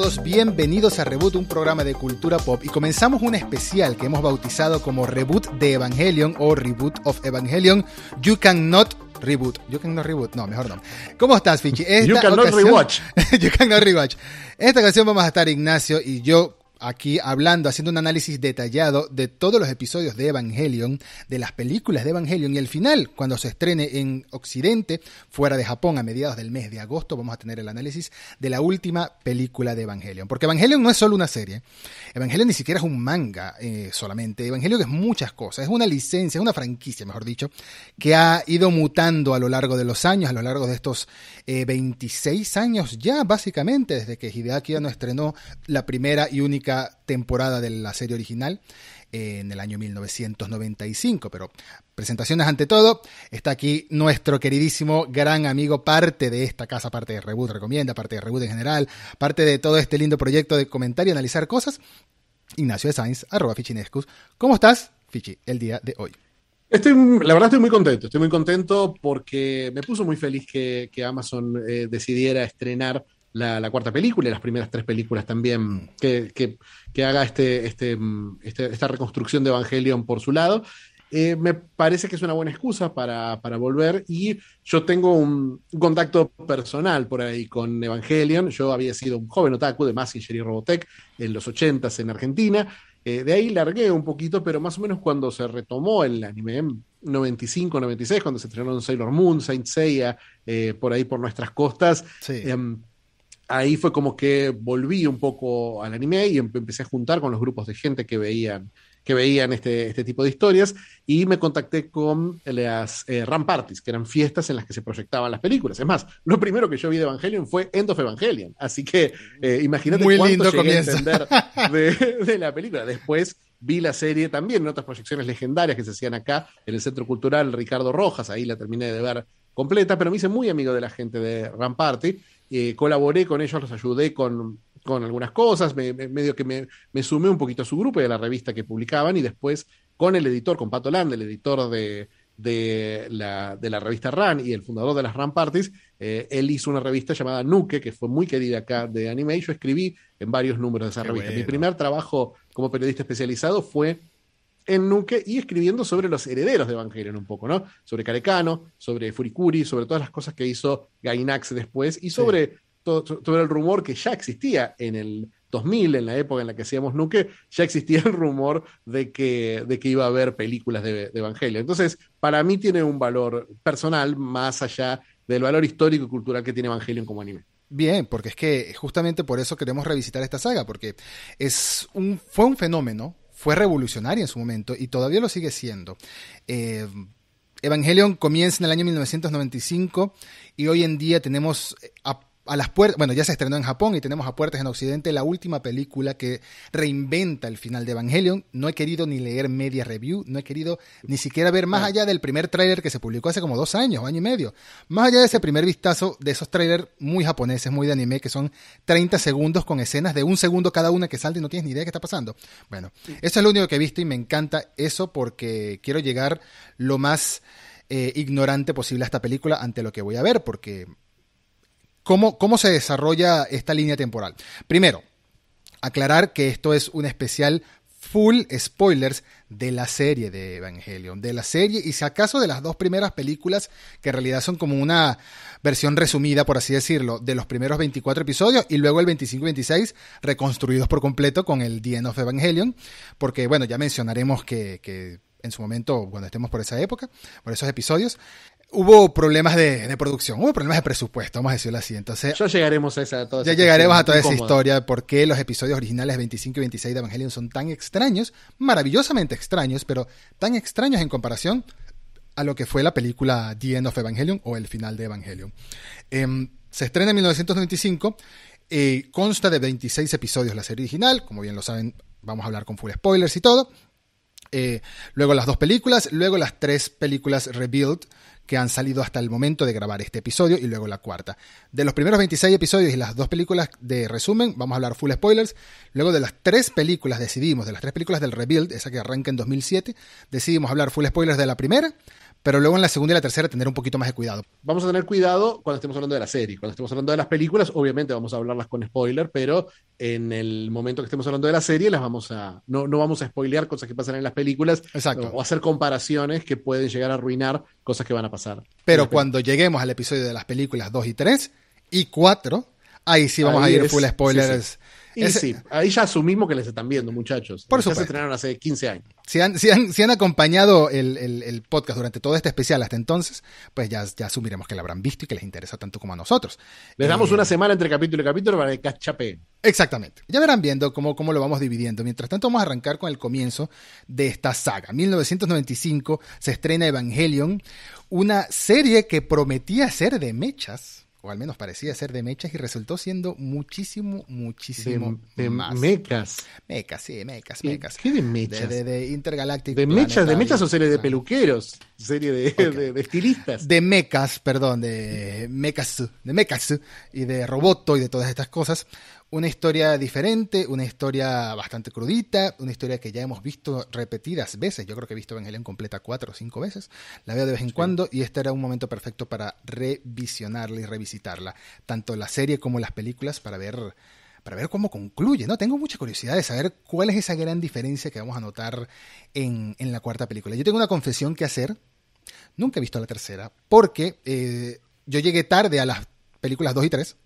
todos, bienvenidos a Reboot, un programa de cultura pop y comenzamos un especial que hemos bautizado como Reboot de Evangelion o Reboot of Evangelion. You cannot reboot. You cannot reboot. No, mejor no. ¿Cómo estás, Fichi? you cannot rewatch. you cannot rewatch. Esta ocasión vamos a estar Ignacio y yo aquí hablando, haciendo un análisis detallado de todos los episodios de Evangelion, de las películas de Evangelion y el final, cuando se estrene en Occidente, fuera de Japón a mediados del mes de agosto, vamos a tener el análisis de la última película de Evangelion. Porque Evangelion no es solo una serie, Evangelion ni siquiera es un manga eh, solamente, Evangelion es muchas cosas, es una licencia, es una franquicia, mejor dicho, que ha ido mutando a lo largo de los años, a lo largo de estos 26 eh, años ya, básicamente, desde que Hideaki no estrenó la primera y única temporada de la serie original eh, en el año 1995. Pero presentaciones ante todo, está aquí nuestro queridísimo gran amigo, parte de esta casa, parte de Reboot Recomienda, parte de Reboot en general, parte de todo este lindo proyecto de comentar y analizar cosas. Ignacio de Sainz, arroba Fichinescus. ¿Cómo estás, Fichi, el día de hoy? Estoy, la verdad estoy muy contento, estoy muy contento porque me puso muy feliz que, Amazon eh, decidiera estrenar la, cuarta película y las primeras tres películas también, que, que, haga este, este, este, esta reconstrucción de Evangelion por su lado. Eh, me parece que es una buena excusa para, para, volver y yo tengo un, contacto personal por ahí con Evangelion. Yo había sido un joven otaku de Massinger y Robotech en los 80 en Argentina. Eh, de ahí largué un poquito, pero más o menos cuando se retomó el anime, 95, 96, cuando se estrenó en Sailor Moon, Saint Seiya, eh, por ahí por nuestras costas, sí. Em, ahí fue como que volví un poco al anime y empecé a juntar con los grupos de gente que veían, que veían este, este tipo de historias y me contacté con las eh, RAM Parties, que eran fiestas en las que se proyectaban las películas. Es más, lo primero que yo vi de Evangelion fue End of Evangelion, así que eh, imagínate cuánto llegué a entender de, de la película. Después vi la serie también en otras proyecciones legendarias que se hacían acá en el Centro Cultural Ricardo Rojas, ahí la terminé de ver completa, pero me hice muy amigo de la gente de RAM Party eh, colaboré con ellos, los ayudé con, con algunas cosas, me, medio que me, me, sumé un poquito a su grupo y a la revista que publicaban y después con el editor, con Pato Land, el editor de, de, la, de la revista RAN y el fundador de las RAN Parties, eh, él hizo una revista llamada Nuke, que fue muy querida acá de anime, y yo escribí en varios números de esa revista. Mi primer trabajo como periodista especializado fue en Nuke y escribiendo sobre los herederos de Evangelion un poco, ¿no? Sobre Carecano, sobre Furikuri, sobre todas las cosas que hizo Gainax después y sobre, todo, sobre el rumor que ya existía en el 2000, en la época en la que hacíamos Nuke, ya existía el rumor de que, de que iba a haber películas de, de Evangelion. Entonces, para mí tiene un valor personal más allá del valor histórico y cultural que tiene Evangelion como anime. Bien, porque es que justamente por eso queremos revisitar esta saga, porque es un, fue un fenómeno fue revolucionaria en su momento y todavía lo sigue siendo. Eh, Evangelion comienza en el año 1995 y hoy en día tenemos a, las puertas, bueno, ya se estrenó en Japón y tenemos a puertas en Occidente la última película que reinventa el final de Evangelion. No he querido ni leer media review, no he querido ni siquiera ver más allá del primer tráiler que se publicó hace como dos años, año y medio. Más allá de ese primer vistazo de esos trailers muy japoneses, muy de anime, que son 30 segundos con escenas de un segundo cada una que salta y no tienes ni idea de qué está pasando. Bueno, eso es lo único que he visto y me encanta eso porque quiero llegar lo más eh, ignorante posible a esta película ante lo que voy a ver, porque ¿cómo, cómo se desarrolla esta línea temporal? Primero, aclarar que esto es un especial full spoilers de la serie de Evangelion, de la serie y si acaso de las dos primeras películas que en realidad son como una versión resumida, por así decirlo, de los primeros 24 episodios y luego el 25 y 26 reconstruidos por completo con el The End of Evangelion, porque bueno, ya mencionaremos que, que en su momento, cuando estemos por esa época, por esos episodios, hubo problemas de, producción, hubo problemas de presupuesto, vamos a decirlo así. Entonces, ya llegaremos a esa, ya llegaremos a toda esa historia, por qué los episodios originales 25 y 26 de Evangelion son tan extraños, maravillosamente extraños, pero tan extraños en comparación a lo que fue la película The End of Evangelion o el final de Evangelion. Em, se estrena en 1995, eh, consta de 26 episodios la serie original, como bien lo saben, vamos a hablar con full spoilers y todo. Eh, luego las dos películas, luego las tres películas Rebuild que han salido hasta el momento de grabar este episodio y luego la cuarta. De los primeros 26 episodios y las dos películas de resumen, vamos a hablar full spoilers. Luego de las tres películas decidimos, de las tres películas del Rebuild, esa que arranca en 2007, decidimos hablar full spoilers de la primera pero luego en la segunda y la tercera tener un poquito más de cuidado. Vamos a tener cuidado cuando estemos hablando de la serie. Cuando estemos hablando de las películas, obviamente vamos a hablarlas con spoiler, pero en el momento que estemos hablando de la serie, las vamos a, no, no vamos a spoilear cosas que pasan en las películas Exacto. o hacer comparaciones que pueden llegar a arruinar cosas que van a pasar. Pero cuando lleguemos al episodio de las películas 2 y 3 y 4, ahí sí vamos Ahí a ir es- full spoilers. sí, Y Ese- sí, ahí ya asumimos que les están viendo, muchachos. Por Ya se supuesto. estrenaron hace 15 años. Si han, si han, si han acompañado el, el- el podcast durante todo este especial hasta entonces, pues ya, ya asumiremos que lo habrán visto y que les interesa tanto como a nosotros. Les damos Eh, una semana entre capítulo y capítulo para que cachapeen. Exactamente. Ya verán viendo cómo, cómo lo vamos dividiendo. Mientras tanto, vamos a arrancar con el comienzo de esta saga. 1995 se estrena Evangelion, una serie que prometía ser de mechas, o al menos parecía ser de mechas, y resultó siendo muchísimo, muchísimo De, de más. mecas. mecas, sí, mecas, ¿Qué- mecas. qué de mechas? de, de Intergalactic. ¿De mechas? ¿De mechas o serie de Ah. peluqueros? ¿Serie de estilistas? de mechas, perdón, de mechas, de mechas y de roboto y de todas estas cosas. Una historia diferente, una historia bastante crudita, una historia que ya hemos visto repetidas veces. Yo creo que he visto Evangelion completa cuatro o cinco veces. La veo de vez en cuando y este era un momento perfecto para revisionarla y revisitarla. Tanto la serie como las películas para ver para ver cómo concluye, ¿no? Tengo mucha curiosidad de saber cuál es esa gran diferencia que vamos a notar en, en la cuarta película. Yo tengo una confesión que hacer, Nunca he visto la tercera, porque eh, yo llegué tarde a las películas 2 y 3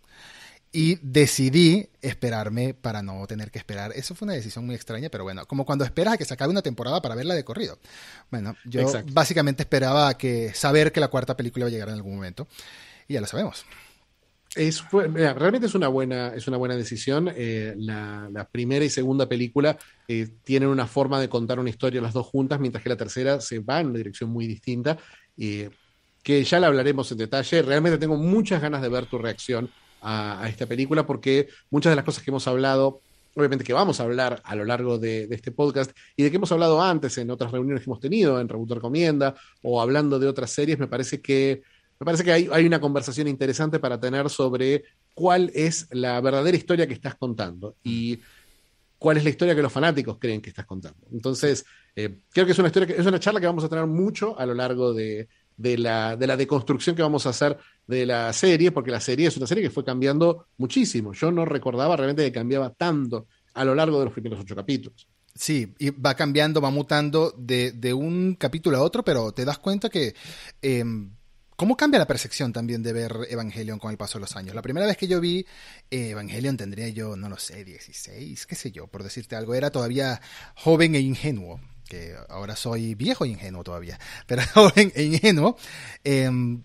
y decidí esperarme para no tener que esperar. Eso fue una decisión muy extraña, pero bueno, como cuando esperas a que se acabe una temporada para verla de corrido. Bueno, yo Exacto. básicamente esperaba que saber que la cuarta película iba a llegar en algún momento. Y ya lo sabemos. Es, mira, realmente es una buena, es una buena decisión. Eh, la, la primera y segunda película eh, tienen una forma de contar una historia las dos juntas, mientras que la tercera se va en una dirección muy distinta. eh, que ya la hablaremos en detalle. Realmente tengo muchas ganas de ver tu reacción a, esta película, porque muchas de las cosas que hemos hablado, obviamente que vamos a hablar a lo largo de, de este podcast, y de que hemos hablado antes en otras reuniones que hemos tenido, en Reboot Recomienda, o hablando de otras series, me parece que me parece que hay, hay una conversación interesante para tener sobre cuál es la verdadera historia que estás contando y cuál es la historia que los fanáticos creen que estás contando. Entonces, eh, creo que es una historia que, es una charla que vamos a tener mucho a lo largo de, de la, de la deconstrucción que vamos a hacer de la serie, porque la serie es una serie que fue cambiando muchísimo. Yo no recordaba realmente que cambiaba tanto a lo largo de los primeros ocho capítulos. Sí, y va cambiando, va mutando de, de un capítulo a otro, pero te das cuenta que... eh, ¿Cómo cambia la percepción también de ver Evangelion con el paso de los años? La primera vez que yo vi eh, Evangelion tendría yo, no lo sé, 16, qué sé yo, por decirte algo. Era todavía joven e ingenuo, que ahora soy viejo e ingenuo todavía, pero joven e ingenuo. Em,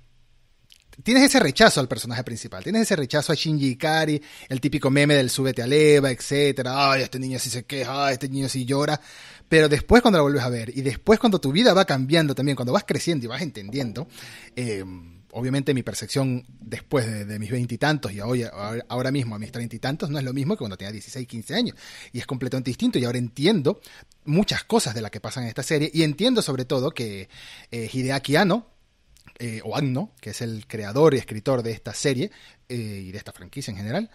tienes ese rechazo al personaje principal, tienes ese rechazo a Shinji Ikari, el típico meme del súbete a leva, etcétera, ay, este niño sí se queja, ay, este niño sí llora, pero después cuando lo vuelves a ver y después cuando tu vida va cambiando también, cuando vas creciendo y vas entendiendo, eh, obviamente mi percepción después de, mis veintitantos y, hoy, ahora, ahora mismo a mis treinta y tantos no es lo mismo que cuando tenía 16, 15 años y es completamente distinto y ahora entiendo muchas cosas de las que pasan en esta serie y entiendo sobre todo que eh, Hideaki Anno, eh, o Anno, que es el creador y escritor de esta serie eh, y de esta franquicia en general,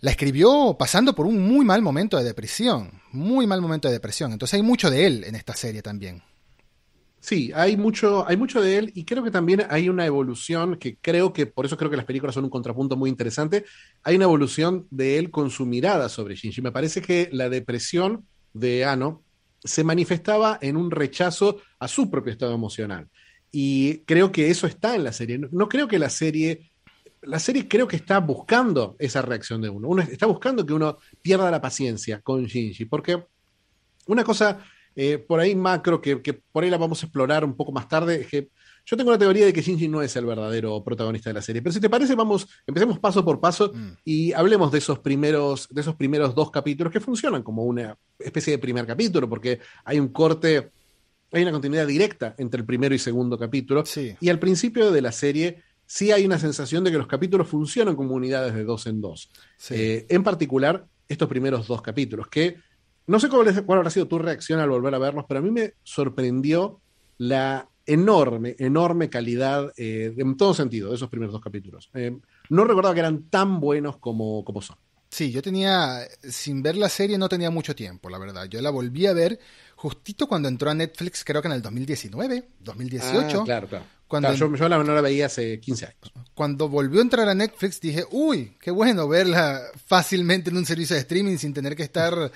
la escribió pasando por un muy mal momento de depresión, muy mal momento de depresión. Entonces hay mucho de él en esta serie también. Sí, hay mucho, hay mucho de él y creo que también hay una evolución que creo que, por eso creo que las películas son un contrapunto muy interesante, hay una evolución de él con su mirada sobre Shinji. Me parece que la depresión de Ano se manifestaba en un rechazo a su propio estado emocional. Y creo que eso está en la serie. No, creo que la serie, la serie creo que está buscando esa reacción de uno. Uno está buscando que uno pierda la paciencia con Shinji, porque una cosa eh, por ahí macro, que, que, por ahí la vamos a explorar un poco más tarde, es que yo tengo la teoría de que Shinji no es el verdadero protagonista de la serie. Pero si te parece, vamos, empecemos paso por paso mm. y hablemos de esos primeros, de esos primeros dos capítulos que funcionan como una especie de primer capítulo, porque hay un corte, hay una continuidad directa entre el primero y segundo capítulo. Sí. Y al principio de la serie sí hay una sensación de que los capítulos funcionan como unidades de dos en dos. Sí. Eh, en particular, estos primeros dos capítulos, que no sé cuál, es, cuál, habrá sido tu reacción al volver a verlos, pero a mí me sorprendió la enorme, enorme calidad eh, en todo sentido de esos primeros dos capítulos. Eh, no recordaba que eran tan buenos como, como son. Sí, yo tenía, sin ver la serie no tenía mucho tiempo, la verdad. Yo la volví a ver justito cuando entró a Netflix, creo que en el 2019, 2018. Ah, claro, claro. Cuando yo, yo la, no la veía hace 15 años. Cuando volvió a entrar a Netflix dije, uy, qué bueno verla fácilmente en un servicio de streaming sin tener que estar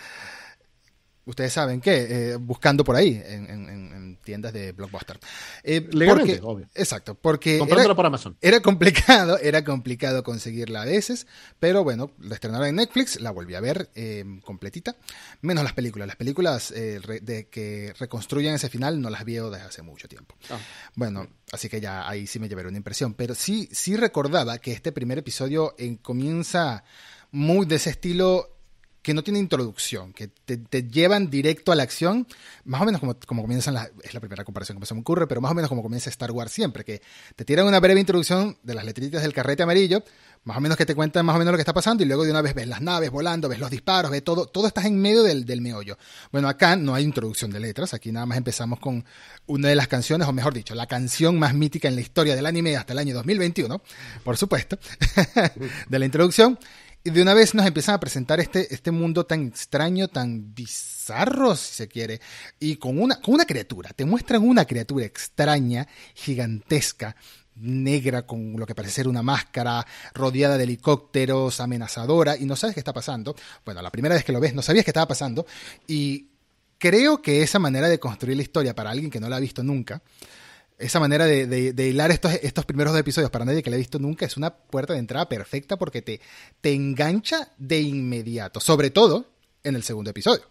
ustedes saben qué, eh, buscando por ahí en, tiendas de blockbuster. Eh, Legalmente, obvio. Exacto, porque era, por Amazon. Era complicado, era complicado conseguirla a veces, pero bueno, la estrenaron en Netflix, la volví a ver eh, completita, menos las películas. Las películas eh, de que reconstruyen ese final no las veo desde hace mucho tiempo. Ah. Bueno, así que ya ahí sí me llevé una impresión, pero sí, sí recordaba que este primer episodio comienza muy de ese estilo que no tiene introducción, que te, llevan directo a la acción, más o menos como, como comienzan, la, es la primera comparación que se me ocurre, pero más o menos como comienza Star Wars siempre, que te tiran una breve introducción de las letritas del carrete amarillo, más o menos que te cuentan más o menos lo que está pasando y luego de una vez ves las naves volando, ves los disparos, ves todo, todo estás en medio del, del meollo. Bueno, acá no hay introducción de letras, aquí nada más empezamos con una de las canciones, o mejor dicho, la canción más mítica en la historia del anime hasta el año 2021, por supuesto, de la introducción. De una vez nos empiezan a presentar este, este mundo tan extraño, tan bizarro, si se quiere, y con una, con una criatura. Te muestran una criatura extraña, gigantesca, negra, con lo que parece ser una máscara, rodeada de helicópteros, amenazadora, y no sabes qué está pasando. Bueno, la primera vez que lo ves, no sabías qué estaba pasando, y creo que esa manera de construir la historia para alguien que no la ha visto nunca, esa manera de, hilar estos, estos primeros dos episodios para nadie que la ha visto nunca es una puerta de entrada perfecta porque te, te engancha de inmediato, sobre todo en el segundo episodio.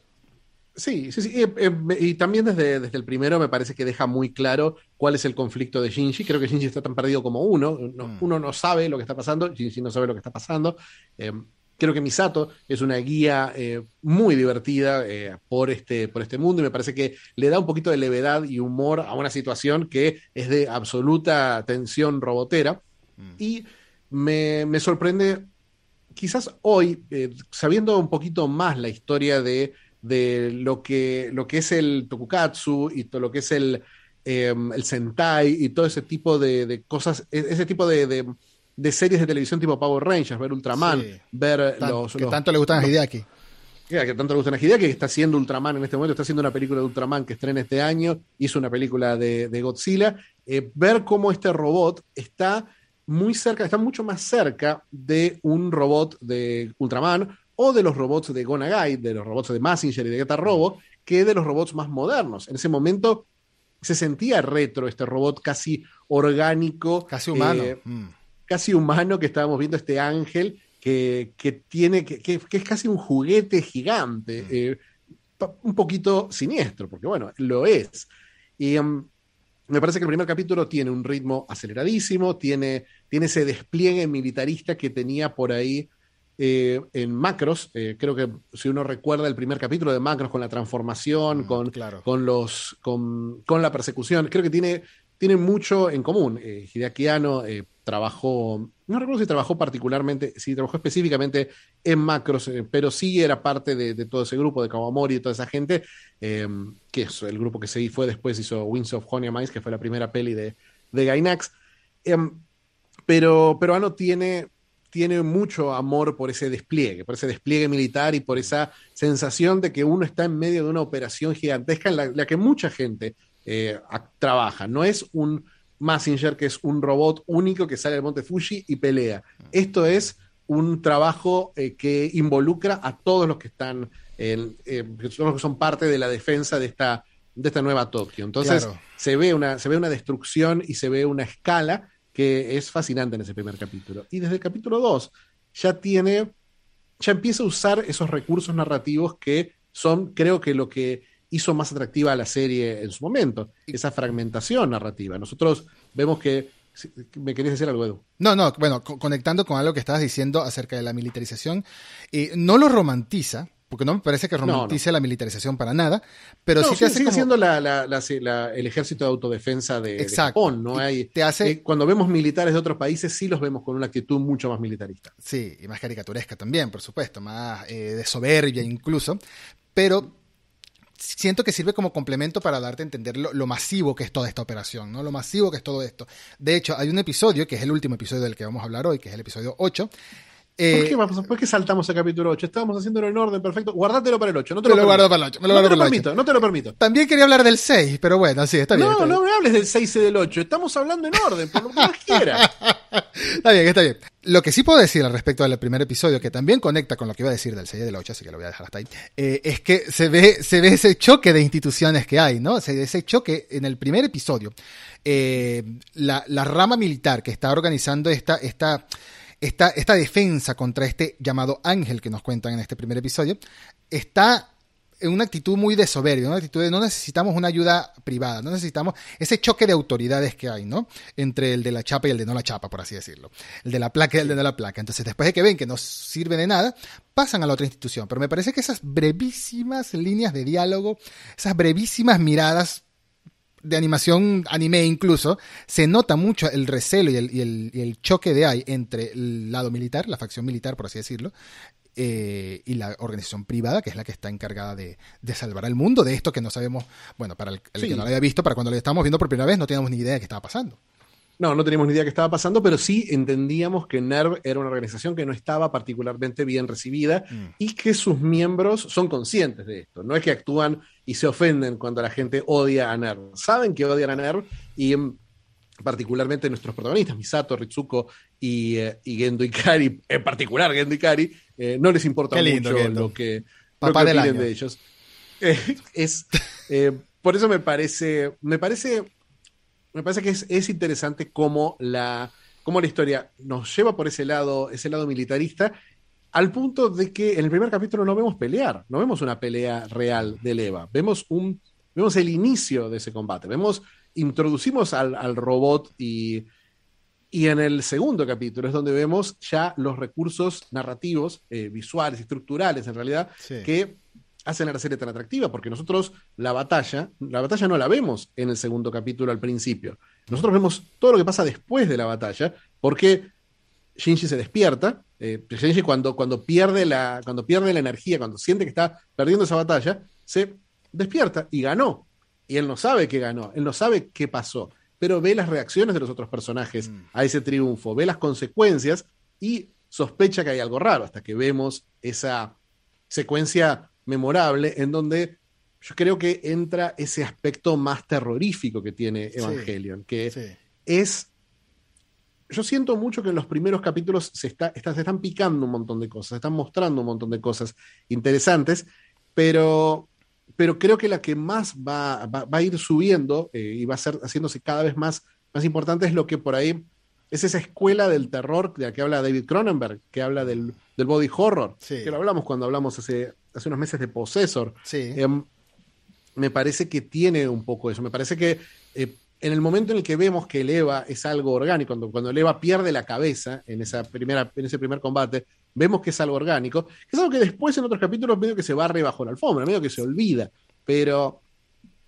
Sí, sí, sí. Y, eh, también desde, desde, el primero me parece que deja muy claro cuál es el conflicto de Shinji. Creo que Shinji está tan perdido como uno. Mm. Uno no sabe lo que está pasando, Shinji no sabe lo que está pasando. Eh, Creo que Misato es una guía eh, muy divertida eh, por, este, por este mundo y me parece que le da un poquito de levedad y humor a una situación que es de absoluta tensión robotera. Mm. Y me, sorprende, quizás hoy, eh, sabiendo un poquito más la historia de, de lo, que, lo que es el Tokukatsu y todo lo que es el, el Sentai y todo ese tipo de, cosas, e, ese tipo de de series de televisión tipo Power Rangers, ver Ultraman, ver los, Que tanto le gustan a Hideaki. Que tanto le gustan a Hideaki, que está haciendo Ultraman en este momento, está haciendo una película de Ultraman que estrena este año, hizo una película de, Godzilla. Eh, ver cómo este robot está muy cerca, está mucho más cerca de un robot de Ultraman o de los robots de Gonagai, de los robots de Massinger y de Geta Robo, que de los robots más modernos. En ese momento se sentía retro este robot casi orgánico. Casi humano. Eh, mm casi humano que estábamos viendo, este ángel que, tiene, que, es casi un juguete gigante, mm. eh, un poquito siniestro, porque bueno, lo es. Y um, me parece que el primer capítulo tiene un ritmo aceleradísimo, tiene, tiene ese despliegue militarista que tenía por ahí eh, en Macros. Eh, creo que si uno recuerda el primer capítulo de Macros con la transformación, mm, con, con, los, con, con, la persecución, creo que tiene, tiene mucho en común. Hideaki Anno trabajó, no recuerdo si trabajó particularmente, si trabajó específicamente en Macros, eh, pero sí era parte de, todo ese grupo de Kawamori y toda esa gente, em, que es el grupo que se fue después, hizo Winds of Honey Mice, que fue la primera peli de, de Gainax. Em, pero, pero Ano tiene, tiene mucho amor por ese despliegue, por ese despliegue militar y por esa sensación de que uno está en medio de una operación gigantesca en la, que mucha gente eh, trabaja. No es un Massinger, que es un robot único que sale del monte Fuji y pelea. Esto es un trabajo eh, que involucra a todos los que están, en, eh, que son parte de la defensa de esta, de esta nueva Tokio. Entonces se, ve una, se ve una destrucción y se ve una escala que es fascinante en ese primer capítulo. Y desde el capítulo 2 ya tiene, ya empieza a usar esos recursos narrativos que son, creo que lo que hizo más atractiva a la serie en su momento, esa fragmentación narrativa. Nosotros vemos que... ¿Me querías decir algo, Edu? No, no, bueno, conectando con algo que estabas diciendo acerca de la militarización, eh, no lo romantiza, porque no me parece que romantice la militarización para nada, pero sí te hace sigue siendo el ejército de autodefensa de, Japón, ¿no? Hay, te hace... Eh, cuando vemos militares de otros países sí los vemos con una actitud mucho más militarista. Sí, y más caricaturesca también, por supuesto, más eh, de soberbia incluso, pero siento que sirve como complemento para darte a entender lo, masivo que es toda esta operación, ¿no? Lo masivo que es todo esto. De hecho, hay un episodio, que es el último episodio del que vamos a hablar hoy, que es el episodio 8, Eh, ¿Por, qué, saltamos a capítulo 8? Estábamos haciéndolo en orden perfecto. Guardátelo para el 8. No te, lo, guardo para el 8. no te lo permito, no te lo permito. También quería hablar del 6, pero bueno, sí, está bien. No, no me hables del 6 y del 8. Estamos hablando en orden, por lo que más quieras. está bien, está bien. Lo que sí puedo decir al respecto del primer episodio, que también conecta con lo que iba a decir del 6 y del 8, así que lo voy a dejar hasta ahí, eh, es que se ve, se ve ese choque de instituciones que hay, ¿no? Ese choque en el primer episodio. Eh, la, la rama militar que está organizando esta, esta esta, defensa contra este llamado ángel que nos cuentan en este primer episodio, está en una actitud muy de soberbia, una actitud de no necesitamos una ayuda privada, no necesitamos ese choque de autoridades que hay, ¿no? Entre el de la chapa y el de no la chapa, por así decirlo. El de la placa y el de no la placa. Entonces, después de que ven que no sirve de nada, pasan a la otra institución. Pero me parece que esas brevísimas líneas de diálogo, esas brevísimas miradas de animación anime incluso, se nota mucho el recelo y el, choque de hay entre el lado militar, la facción militar, por así decirlo, eh, y la organización privada, que es la que está encargada de, salvar al mundo de esto que no sabemos, bueno, para el, que no lo había visto, para cuando lo estábamos viendo por primera vez, no teníamos ni idea de qué estaba pasando. No, no teníamos ni idea de qué estaba pasando, pero sí entendíamos que NERV era una organización que no estaba particularmente bien recibida mm. y que sus miembros son conscientes de esto. No es que actúan y se ofenden cuando la gente odia a NERV. Saben que odian a NERV y em, particularmente nuestros protagonistas, Misato, Ritsuko y, eh, Gendo Ikari, en particular Gendo Ikari, eh, no les importa mucho lo que, Papá lo de ellos. Eh, es, por eso me parece, me parece me parece que es, interesante cómo la, cómo la historia nos lleva por ese lado, ese lado militarista, al punto de que en el primer capítulo no vemos pelear, no vemos una pelea real de Leva, vemos un, vemos el inicio de ese combate, vemos, introducimos al, robot y, y en el segundo capítulo es donde vemos ya los recursos narrativos, eh, visuales, estructurales en realidad, que hacen a la serie tan atractiva, porque nosotros la batalla, la batalla no la vemos en el segundo capítulo al principio. Nosotros vemos todo lo que pasa después de la batalla, porque Shinji se despierta. Eh, Shinji cuando, cuando, pierde la, cuando pierde la energía, cuando siente que está perdiendo esa batalla, se despierta y ganó. Y él no sabe que ganó, él no sabe qué pasó, pero ve las reacciones de los otros personajes mm. a ese triunfo, ve las consecuencias y sospecha que hay algo raro, hasta que vemos esa secuencia memorable en donde yo creo que entra ese aspecto más terrorífico que tiene Evangelion, que es... Yo siento mucho que en los primeros capítulos se, está, se están picando un montón de cosas, se están mostrando un montón de cosas interesantes, pero, pero creo que la que más va, va, a ir subiendo eh, y va a ser haciéndose cada vez más, más importante es lo que por ahí es esa escuela del terror de la que habla David Cronenberg, que habla del, del body horror, que lo hablamos cuando hablamos hace, hace unos meses de Possessor. Em, me parece que tiene un poco eso. Me parece que eh, en el momento en el que vemos que el Eva es algo orgánico, cuando, cuando el Eva pierde la cabeza en, esa primera, en ese primer combate, vemos que es algo orgánico, que es algo que después en otros capítulos medio que se barre bajo la alfombra, medio que se olvida, pero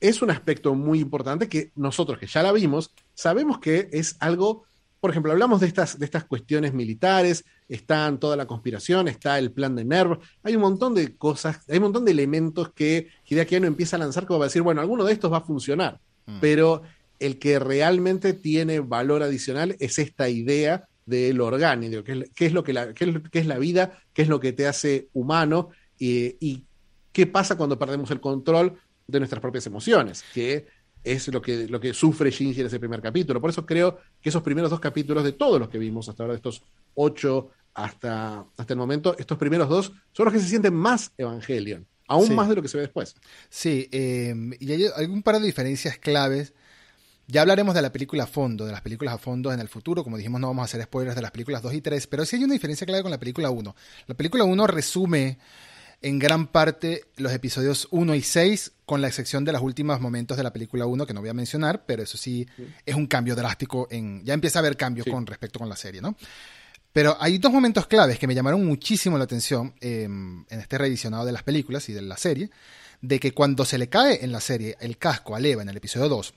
es un aspecto muy importante que nosotros que ya la vimos, sabemos que es algo por ejemplo, hablamos de estas, de estas cuestiones militares, está toda la conspiración, está el plan de NERV, hay un montón de cosas, hay un montón de elementos que Hideaki no empieza a lanzar como para decir, bueno, alguno de estos va a funcionar, mm. pero el que realmente tiene valor adicional es esta idea de lo orgánico, qué es, lo que la, es, la vida, qué es lo que te hace humano y, y qué pasa cuando perdemos el control de nuestras propias emociones, que es lo que, lo que sufre Shinji en ese primer capítulo. Por eso creo que esos primeros dos capítulos de todos los que vimos hasta ahora, de estos ocho hasta, hasta el momento, estos primeros dos son los que se sienten más Evangelion, aún más de lo que se ve después. Sí, eh, y hay algún par de diferencias claves. Ya hablaremos de la película a fondo, de las películas a fondo en el futuro. Como dijimos, no vamos a hacer spoilers de las películas 2 y 3, pero sí hay una diferencia clave con la película 1. La película 1 resume en gran parte los episodios 1 y 6, con la excepción de los últimos momentos de la película 1, que no voy a mencionar, pero eso sí, es un cambio drástico. En, ya empieza a haber cambios con respecto con la serie, ¿no? Pero hay dos momentos claves que me llamaron muchísimo la atención em, en este revisionado de las películas y de la serie, de que cuando se le cae en la serie el casco a Eva en el episodio 2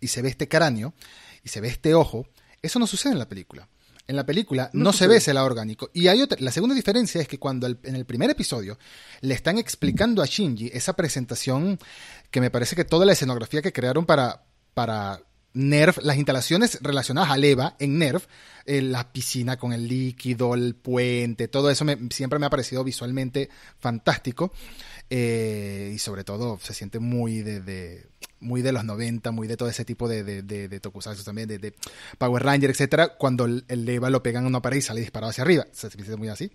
y se ve este cráneo y se ve este ojo, eso no sucede en la película. En la película no, se ve ese lado orgánico. Y hay otra, la segunda diferencia es que cuando en el primer episodio le están explicando a Shinji esa presentación que me parece que toda la escenografía que crearon para, para Nerf, las instalaciones relacionadas al EVA en Nerf, eh, la piscina con el líquido, el puente, todo eso me, siempre me ha parecido visualmente fantástico. Eh, y sobre todo se siente muy de, muy de los 90, muy de todo ese tipo de, de, de, tokusatsu también, de, Power Ranger, etcétera, cuando el, leva lo pegan en una pared y sale disparado hacia arriba. Se siente muy así.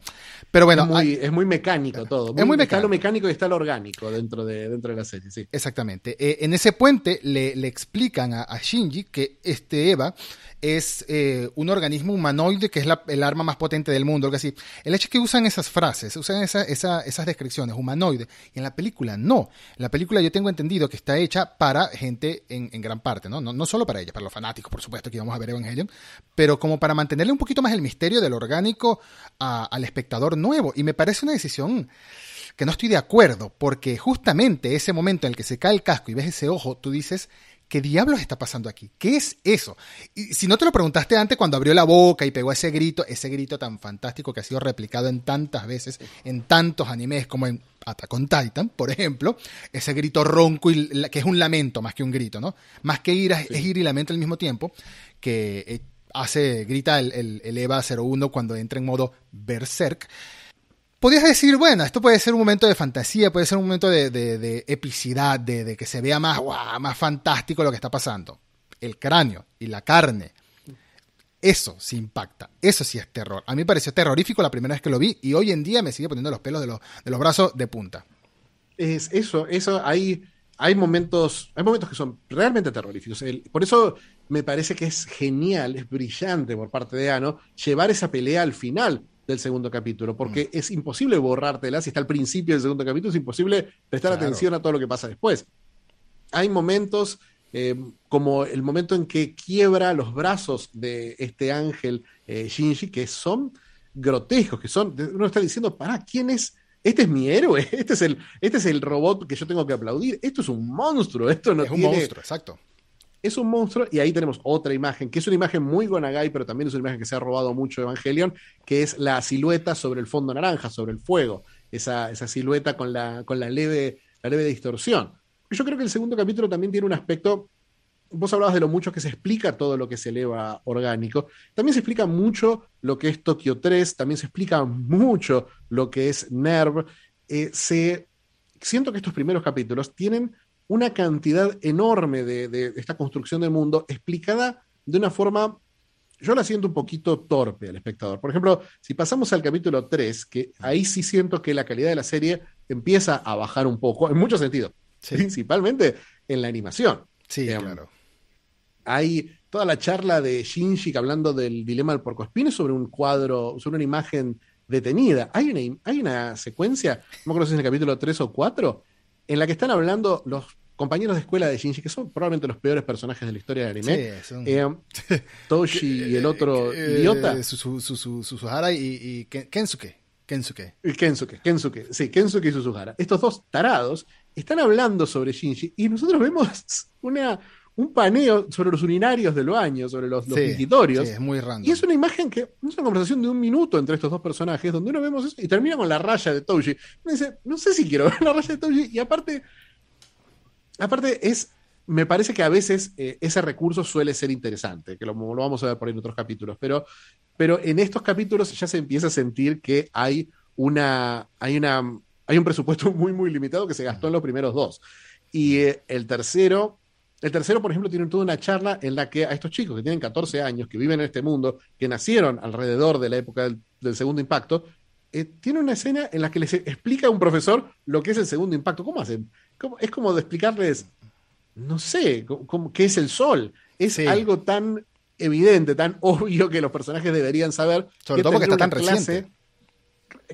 Pero bueno. Es muy, es muy mecánico todo. es muy mecánico. Está lo mecánico y está lo orgánico dentro de, dentro de la serie, sí. Exactamente. Eh, en ese puente le, le explican a, a, Shinji que este Eva es eh, un organismo humanoide que es la, el arma más potente del mundo, algo así. El hecho es que usan esas frases, usan esa, esa, esas descripciones, humanoide, y en la película no. En la película yo tengo entendido que está hecha para gente en, gran parte, ¿no? ¿no? Solo para ella, para los fanáticos, por supuesto, que íbamos a ver Evangelion, pero como para mantenerle un poquito más el misterio del orgánico al espectador nuevo. Y me parece una decisión que no estoy de acuerdo, porque justamente ese momento en el que se cae el casco y ves ese ojo, tú dices, ¿qué diablos está pasando aquí? ¿Qué es eso? Y si no te lo preguntaste antes cuando abrió la boca y pegó ese grito, ese grito tan fantástico que ha sido replicado en tantas veces, en tantos animes como en Attack on Titan, por ejemplo, ese grito ronco y que es un lamento más que un grito, ¿no? Más que ira, es ir y lamento al mismo tiempo, que eh, hace, grita el, el, el EVA 01 cuando entra en modo berserk podías decir, bueno, esto puede ser un momento de fantasía, puede ser un momento de, epicidad, de, que se vea más, más fantástico lo que está pasando. El cráneo y la carne. Eso sí impacta, eso sí es terror. A mí me pareció terrorífico la primera vez que lo vi y hoy en día me sigue poniendo los pelos de los, de los brazos de punta. Es eso, eso, hay, hay momentos, hay momentos que son realmente terroríficos. por eso me parece que es genial, es brillante por parte de Ano llevar esa pelea al final, del segundo capítulo, porque mm. es imposible borrártela si está al principio del segundo capítulo, es imposible prestar atención a todo lo que pasa después. Hay momentos eh, como el momento en que quiebra los brazos de este ángel eh, Shinji, que son grotescos, que son, uno está diciendo, para, ¿quién es? Este es mi héroe, este es el, este es el robot que yo tengo que aplaudir, esto es un monstruo, esto no es un monstruo, exacto es un monstruo y ahí tenemos otra imagen, que es una imagen muy Gonagai, pero también es una imagen que se ha robado mucho de Evangelion, que es la silueta sobre el fondo naranja, sobre el fuego, esa, esa silueta con la, con la leve, la leve distorsión. Yo creo que el segundo capítulo también tiene un aspecto, vos hablabas de lo mucho que se explica todo lo que se eleva orgánico, también se explica mucho lo que es Tokio 3, también se explica mucho lo que es NERV, eh, se, siento que estos primeros capítulos tienen una cantidad enorme de, esta construcción del mundo explicada de una forma, yo la siento un poquito torpe al espectador. Por ejemplo, si pasamos al capítulo 3, que ahí sí siento que la calidad de la serie empieza a bajar un poco, en muchos sentidos, principalmente en la animación. Sí, claro. Hay toda la charla de Shinji hablando del dilema del porcoespín sobre un cuadro, sobre una imagen detenida. Hay una, hay una secuencia, no me acuerdo si es en el capítulo 3 o 4, en la que están hablando los compañeros de escuela de Shinji, que son probablemente los peores personajes de la historia del anime. Eh, Toshi y el otro eh, idiota. Suzuhara y, Kensuke. Kensuke. Kensuke, Kensuke, sí, Kensuke y Suzuhara. Estos dos tarados están hablando sobre Shinji y nosotros vemos una, un paneo sobre los urinarios del baño, sobre los, los sí, es muy random. Y es una imagen que es una conversación de un minuto entre estos dos personajes, donde uno vemos eso y termina con la raya de Toshi. Me dice, no sé si quiero ver la raya de Toshi, y aparte Aparte, es, me parece que a veces eh, ese recurso suele ser interesante, que lo, vamos a ver por ahí en otros capítulos, pero, pero en estos capítulos ya se empieza a sentir que hay una, hay una, hay un presupuesto muy, muy limitado que se gastó en los primeros dos. Y eh, el tercero, el tercero, por ejemplo, tiene toda una charla en la que a estos chicos que tienen 14 años, que viven en este mundo, que nacieron alrededor de la época del, segundo impacto, eh, tiene una escena en la que les explica a un profesor lo que es el segundo impacto. ¿Cómo hacen? es como de explicarles, no sé, qué es el sol. Es algo tan evidente, tan obvio que los personajes deberían saber. Sobre todo porque está tan reciente.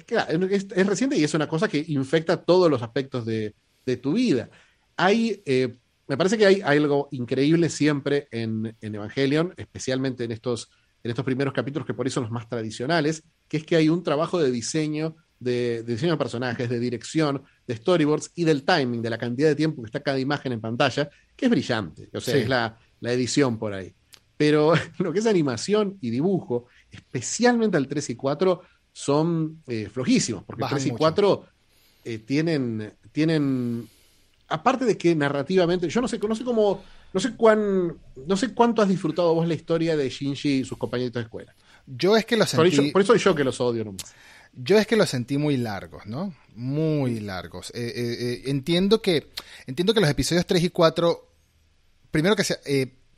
Es, reciente y es una cosa que infecta todos los aspectos de, tu vida. Hay, eh, me parece que hay, algo increíble siempre en, en, Evangelion, especialmente en estos, en estos primeros capítulos que por eso son los más tradicionales, que es que hay un trabajo de diseño de, diseño de personajes, de dirección, de storyboards y del timing, de la cantidad de tiempo que está cada imagen en pantalla, que es brillante. O sea, es la, edición por ahí. Pero lo que es animación y dibujo, especialmente al 3 y 4, son eh, flojísimos, porque el 3 y 4 eh, tienen, tienen, aparte de que narrativamente, yo no sé, no sé cómo, No sé cuán, no sé cuánto has disfrutado vos la historia de Shinji y sus compañeros de escuela. Yo es que lo Por, sentí. eso, por eso yo que los odio nomás. Yo es que los sentí muy largos, ¿no? Muy largos. Eh, entiendo que entiendo que los episodios 3 y 4, primero que se,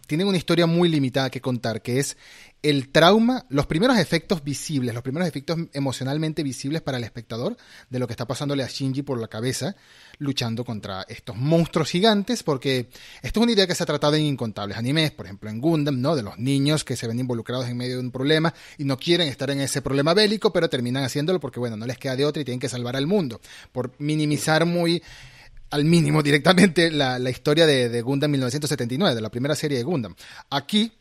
tienen una historia muy limitada que contar, que es el trauma, los primeros efectos visibles, los primeros efectos emocionalmente visibles para el espectador de lo que está pasándole a Shinji por la cabeza luchando contra estos monstruos gigantes, porque esto es una idea que se ha tratado en incontables animes, por ejemplo en Gundam, ¿no? De los niños que se ven involucrados en medio de un problema y no quieren estar en ese problema bélico, pero terminan haciéndolo porque, bueno, no les queda de otra y tienen que salvar al mundo, por minimizar muy al mínimo directamente la, historia de, de Gundam 1979, de la primera serie de Gundam. Aquí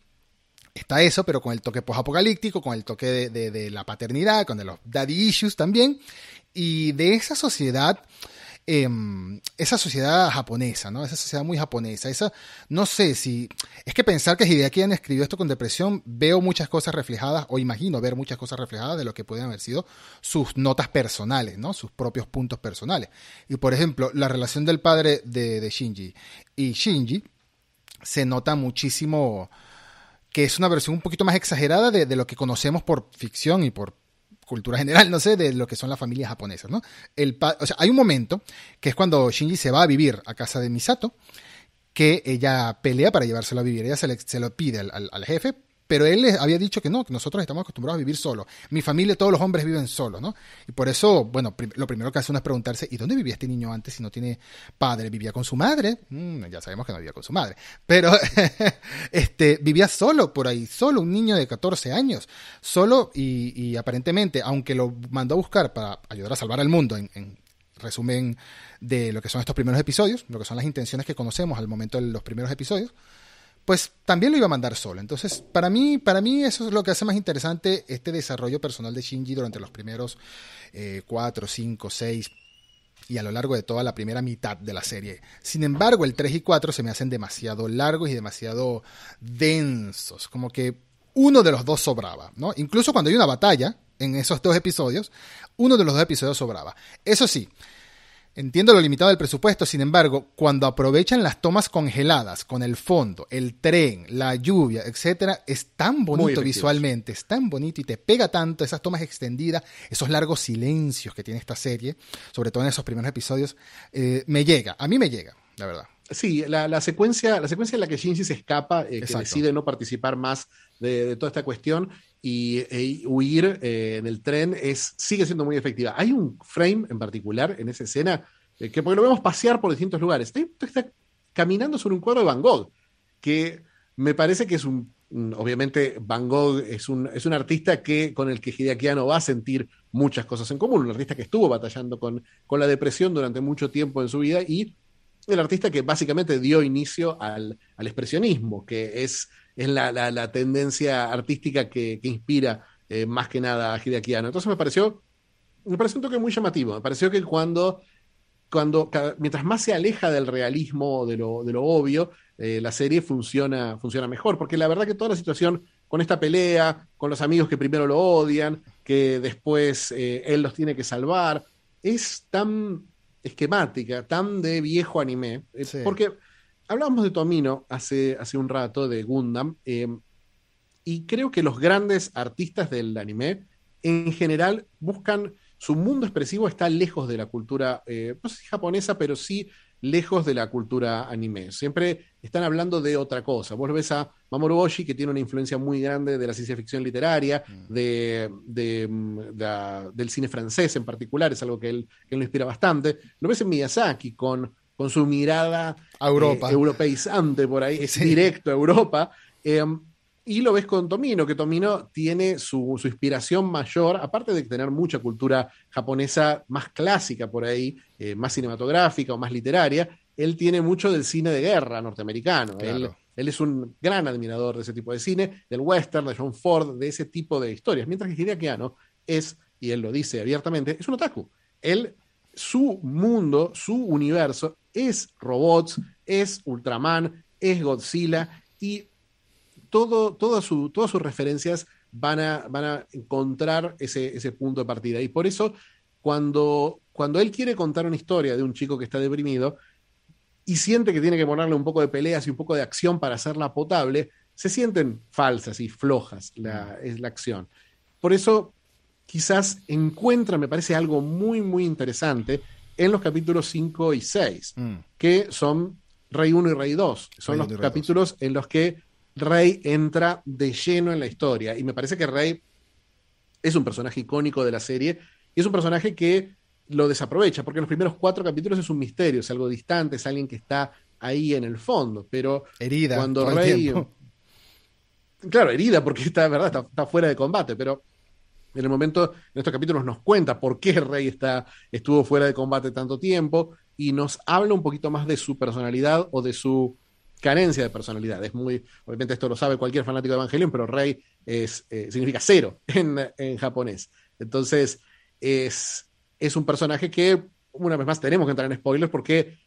está eso, pero con el toque posapocalíptico, con el toque de, de, de, la paternidad, con de los daddy issues también, y de esa sociedad, eh, esa sociedad japonesa, ¿no? Esa sociedad muy japonesa, esa, no sé si, es que pensar que Hideaki Anno escribió esto con depresión, veo muchas cosas reflejadas, o imagino ver muchas cosas reflejadas de lo que pueden haber sido sus notas personales, ¿no? Sus propios puntos personales. Y por ejemplo, la relación del padre de, Shinji y Shinji se nota muchísimo que es una versión un poquito más exagerada de, lo que conocemos por ficción y por cultura general, no sé, de lo que son las familias japonesas, ¿no? El o sea, hay un momento que es cuando Shinji se va a vivir a casa de Misato, que ella pelea para llevárselo a vivir, ella se, le, se lo pide al, al, al jefe, pero él les había dicho que no, que nosotros estamos acostumbrados a vivir solos. Mi familia, todos los hombres viven solos, ¿no? Y por eso, bueno, lo primero que hace uno es preguntarse, ¿y dónde vivía este niño antes si no tiene padre? ¿Vivía con su madre? Mm, ya sabemos que no vivía con su madre. Pero, este, vivía solo por ahí, solo, un niño de 14 años, solo y, y aparentemente, aunque lo mandó a buscar para ayudar a salvar al mundo en, en resumen de lo que son estos primeros episodios, lo que son las intenciones que conocemos al momento de los primeros episodios, pues también lo iba a mandar solo. Entonces, para mí, para mí eso es lo que hace más interesante este desarrollo personal de Shinji durante los primeros eh, cuatro, cinco, seis y a lo largo de toda la primera mitad de la serie. Sin embargo, el 3 y 4 se me hacen demasiado largos y demasiado densos, como que uno de los dos sobraba, ¿no? Incluso cuando hay una batalla en esos dos episodios, uno de los dos episodios sobraba. Eso sí, Entiendo lo limitado del presupuesto, sin embargo, cuando aprovechan las tomas congeladas con el fondo, el tren, la lluvia, etcétera, es tan bonito visualmente, es tan bonito y te pega tanto esas tomas extendidas, esos largos silencios que tiene esta serie, sobre todo en esos primeros episodios, eh, me llega, a mí me llega, la verdad. Sí, la, la, secuencia, la secuencia en la que Shinji se escapa, eh, que decide no participar más de, toda esta cuestión y e, huir eh, en el tren es, sigue siendo muy efectiva. Hay un frame en particular en esa escena eh, que porque lo vemos pasear por distintos lugares. Está, caminando sobre un cuadro de Van Gogh, que me parece que es un, obviamente Van Gogh es un, es un artista que, con el que Hideaki Anno va a sentir muchas cosas en común, un artista que estuvo batallando con, con la depresión durante mucho tiempo en su vida y el artista que básicamente dio inicio al, al expresionismo, que es, es la, la, la, tendencia artística que, que inspira eh, más que nada a Hideaki Anno. Entonces me pareció, me pareció un toque muy llamativo. Me pareció que cuando, cuando mientras más se aleja del realismo, de lo, de lo obvio, eh, la serie funciona, funciona mejor. Porque la verdad que toda la situación con esta pelea, con los amigos que primero lo odian, que después eh, él los tiene que salvar, es tan esquemática, tan de viejo anime. Sí. Porque hablábamos de Tomino hace, hace un rato, de Gundam, eh, y creo que los grandes artistas del anime en general buscan, su mundo expresivo está lejos de la cultura, eh, no sé si japonesa, pero sí lejos de la cultura anime. Siempre están hablando de otra cosa. Vos ves a Mamoru Oshii, que tiene una influencia muy grande de la ciencia ficción literaria, mm. de, de, de, del cine francés en particular, es algo que él, que él lo inspira bastante. Lo ves en Miyazaki con, con su mirada a Europa. Eh, europeizante por ahí, es sí. directo a Europa. Eh, y lo ves con Tomino, que Tomino tiene su, su, inspiración mayor, aparte de tener mucha cultura japonesa más clásica por ahí, eh, más cinematográfica o más literaria, él tiene mucho del cine de guerra norteamericano. Claro. Él, él, es un gran admirador de ese tipo de cine, del western, de John Ford, de ese tipo de historias. Mientras que Hideaki Anno es, y él lo dice abiertamente, es un otaku. Él, su mundo, su universo es robots, es Ultraman, es Godzilla y todo, todas sus referencias van a, van a encontrar ese, ese, punto de partida. Y por eso, cuando, cuando él quiere contar una historia de un chico que está deprimido, y siente que tiene que ponerle un poco de peleas y un poco de acción para hacerla potable, se sienten falsas y flojas la, es la acción. Por eso quizás encuentra, me parece algo muy, muy interesante en los capítulos 5 y 6, mm. que son Rey 1 y Rey 2. Son los capítulos en los que Rey entra de lleno en la historia. Y me parece que Rey es un personaje icónico de la serie y es un personaje que lo desaprovecha, porque en los primeros cuatro capítulos es un misterio, es algo distante, es alguien que está ahí en el fondo, pero herida cuando Rey claro, herida porque está, verdad, está, fuera de combate, pero en el momento, en estos capítulos nos cuenta por qué Rey está, estuvo fuera de combate tanto tiempo y nos habla un poquito más de su personalidad o de su carencia de personalidad. Es muy, obviamente esto lo sabe cualquier fanático de Evangelion, pero Rey es, eh, significa cero en, en, japonés. Entonces, es, es un personaje que, una vez más, tenemos que entrar en spoilers porque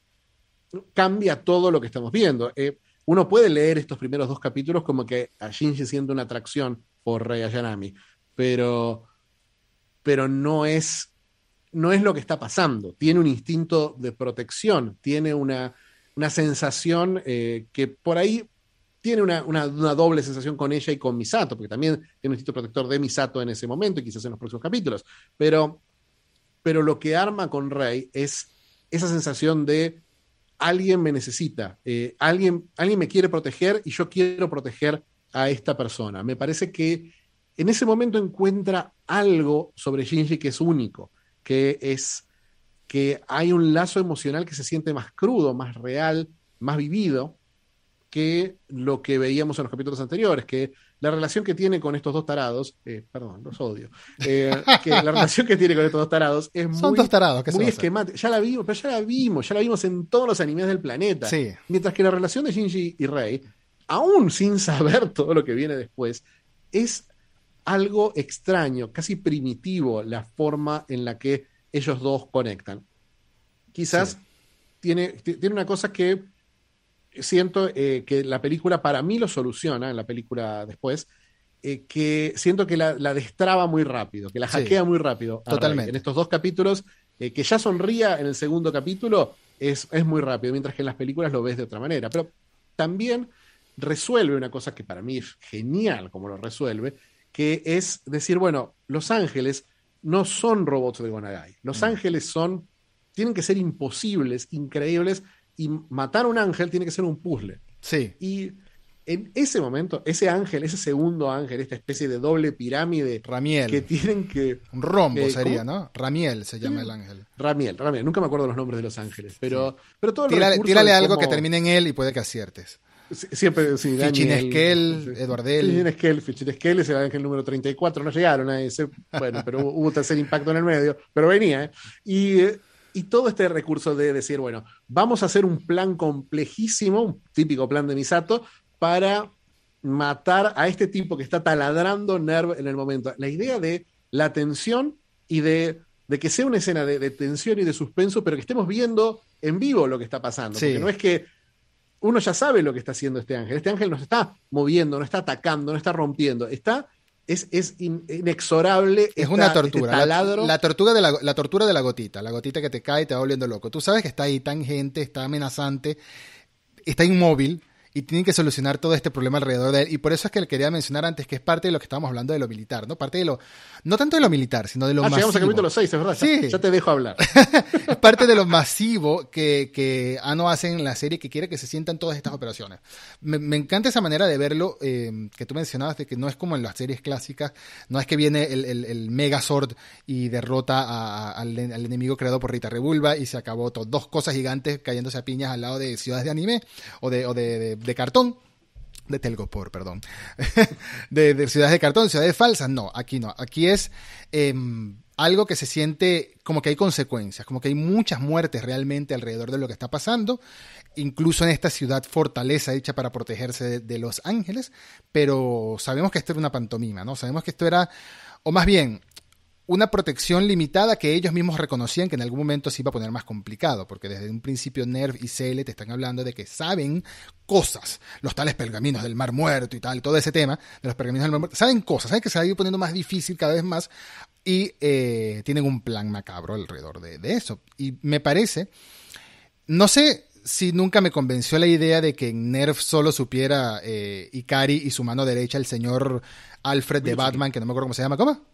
cambia todo lo que estamos viendo. Eh, uno puede leer estos primeros dos capítulos como que a Shinji siente una atracción por Rey Ayanami, pero, pero no, es, no es lo que está pasando. Tiene un instinto de protección, tiene una, una sensación eh, que por ahí tiene una, una, doble sensación con ella y con Misato, porque también tiene un instinto protector de Misato en ese momento y quizás en los próximos capítulos. Pero, pero lo que arma con Rey es esa sensación de alguien me necesita, eh, alguien, alguien me quiere proteger y yo quiero proteger a esta persona. Me parece que en ese momento encuentra algo sobre Shinji que es único, que es que hay un lazo emocional que se siente más crudo, más real, más vivido que lo que veíamos en los capítulos anteriores, que la relación que tiene con estos dos tarados, eh, perdón, los odio, eh, que la relación que tiene con estos dos tarados es muy, muy esquemática. Ya la vimos, pero ya la vimos, ya la vimos en todos los animes del planeta. Mientras que la relación de Shinji y Rei, aún sin saber todo lo que viene después, es algo extraño, casi primitivo la forma en la que ellos dos conectan. Quizás tiene, tiene una cosa que siento eh, que la película para mí lo soluciona, en la película después, eh, que siento que la, destraba muy rápido, que la hackea muy rápido. Totalmente. En estos dos capítulos, eh, que ya sonría en el segundo capítulo, es, es muy rápido, mientras que en las películas lo ves de otra manera. Pero también resuelve una cosa que para mí es genial como lo resuelve, que es decir, bueno, Los Ángeles no son robots de Gonagai. Los mm. Ángeles son, tienen que ser imposibles, increíbles, y matar a un ángel tiene que ser un puzzle. Sí. Y en ese momento, ese ángel, ese segundo ángel, esta especie de doble pirámide. Ramiel. Que tienen que. Un rombo sería, ¿no? Ramiel se llama el ángel. Ramiel, Ramiel. Nunca me acuerdo los nombres de los ángeles. Pero, pero todo Tírale, tírale algo que termine en él y puede que aciertes. Siempre, sí, Fichineskel, Eduardel. Fichineskel, Fichineskel es el ángel número 34. No llegaron a ese. Bueno, pero hubo un tercer impacto en el medio. Pero venía, ¿eh? Y. Eh, y todo este recurso de decir, bueno, vamos a hacer un plan complejísimo, un típico plan de Misato, para matar a este tipo que está taladrando Nerv en el momento. La idea de la tensión y de, que sea una escena de, tensión y de suspenso, pero que estemos viendo en vivo lo que está pasando. Porque no es que uno ya sabe lo que está haciendo este ángel. Este ángel no está moviendo, no está atacando, no está rompiendo, está es, inexorable. Es una tortura. Este la, tortura de la, tortura de la gotita, la gotita que te cae y te va volviendo loco. Tú sabes que está ahí tangente, está amenazante, está inmóvil y tienen que solucionar todo este problema alrededor de él. Y por eso es que le quería mencionar antes que es parte de lo que estábamos hablando de lo militar, ¿no? Parte de lo, no tanto de lo militar, sino de lo ah, masivo. llegamos al capítulo 6, es verdad. Sí. Ya, te dejo hablar. es parte de lo masivo que, que Ano hace en la serie que quiere que se sientan todas estas operaciones. Me, encanta esa manera de verlo eh, que tú mencionabas, de que no es como en las series clásicas, no es que viene el, el, el Megazord y derrota al, enemigo creado por Rita Rebulba y se acabó todo. Dos cosas gigantes cayéndose a piñas al lado de ciudades de anime o de, o de de cartón, de Telgopor, perdón, de, ciudades de cartón, ciudades falsas, no, aquí no, aquí es em, algo que se siente como que hay consecuencias, como que hay muchas muertes realmente alrededor de lo que está pasando, incluso en esta ciudad fortaleza hecha para protegerse de, de los ángeles, pero sabemos que esto era una pantomima, ¿no? Sabemos que esto era, o más bien, una protección limitada que ellos mismos reconocían que en algún momento se iba a poner más complicado, porque desde un principio Nerv y Cele te están hablando de que saben cosas, los tales pergaminos del mar muerto y tal, todo ese tema de los pergaminos del mar muerto, saben cosas, saben que se va a ir poniendo más difícil cada vez más y eh, tienen un plan macabro alrededor de, de eso. Y me parece, no sé sí nunca me convenció la idea de que en Nerf solo supiera eh, Ikari y su mano derecha, el señor Alfred de Batman, que no me acuerdo cómo se llama, ¿cómo?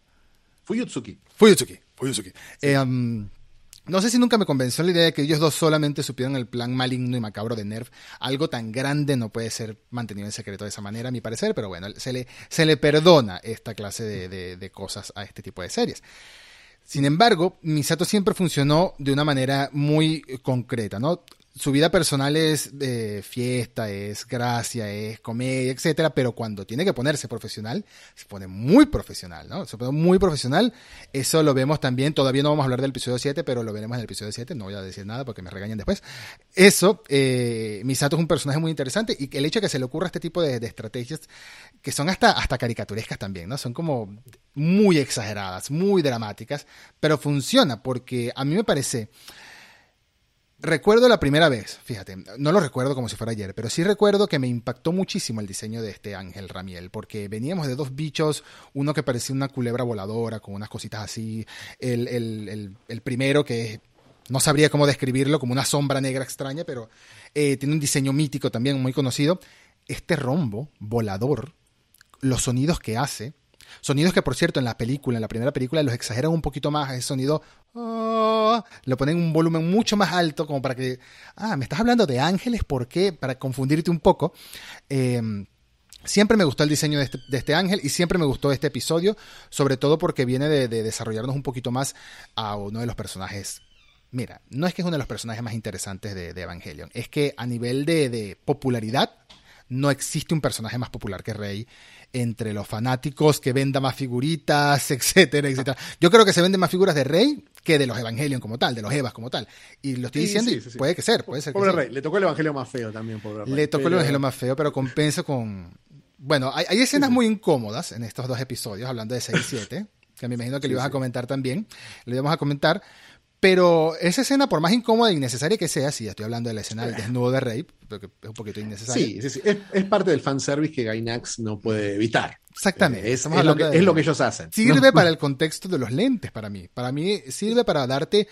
Fuyutsuki. Fuyutsuki, Fuyutsuki. Eh, um, no sé si nunca me convenció la idea de que ellos dos solamente supieran el plan maligno y macabro de Nerf. Algo tan grande no puede ser mantenido en secreto de esa manera, a mi parecer, pero bueno, se le, se le perdona esta clase de, de, de cosas a este tipo de series. Sin embargo, Misato siempre funcionó de una manera muy concreta, ¿no? Su vida personal es de fiesta, es gracia, es comedia, etcétera, pero cuando tiene que ponerse profesional, se pone muy profesional, ¿no? Se pone muy profesional. Eso lo vemos también, todavía no vamos a hablar del episodio 7, pero lo veremos en el episodio 7, no voy a decir nada porque me regañan después. Eso, eh, Misato es un personaje muy interesante y el hecho de que se le ocurra este tipo de, de estrategias que son hasta, hasta caricaturescas también, ¿no? Son como muy exageradas, muy dramáticas, pero funciona porque a mí me parece Recuerdo la primera vez, fíjate, no lo recuerdo como si fuera ayer, pero sí recuerdo que me impactó muchísimo el diseño de este ángel Ramiel, porque veníamos de dos bichos, uno que parecía una culebra voladora, con unas cositas así, el, el, el, primero que no sabría cómo describirlo, como una sombra negra extraña, pero eh, tiene un diseño mítico también muy conocido. Este rombo volador, los sonidos que hace, Sonidos que, por cierto, en la película, en la primera película, los exageran un poquito más. Ese sonido oh, lo ponen un volumen mucho más alto, como para que. Ah, me estás hablando de ángeles, ¿por qué? Para confundirte un poco. Eh, Siempre me gustó el diseño de este, de este, ángel y siempre me gustó este episodio, sobre todo porque viene de, de, desarrollarnos un poquito más a uno de los personajes. Mira, no es que es uno de los personajes más interesantes de, de Evangelion, es que a nivel de, popularidad no existe un personaje más popular que Rey entre los fanáticos que venda más figuritas, etcétera, etcétera. Yo creo que se venden más figuras de Rey que de los Evangelion como tal, de los Evas como tal. Y lo estoy sí, diciendo, sí, sí, puede que ser, puede ser. Pobre que Rey, le tocó el Evangelio más feo también, pobre Rey. Le tocó pero... el Evangelio más feo, pero compensa con. Bueno, hay, hay escenas muy incómodas en estos dos episodios, hablando de 6 y 7, que me imagino que lo ibas a comentar también. Lo íbamos a comentar. Pero esa escena, por más incómoda e innecesaria que sea, si ya estoy hablando de la escena del desnudo de Rey, porque es un poquito innecesario. Sí, sí, sí. Es, es, parte del fanservice que Gainax no puede evitar. Exactamente. Eh, es, es, lo que, de... es, lo que, ellos hacen. Sirve ¿no? para el contexto de los lentes, para mí. Para mí sirve para darte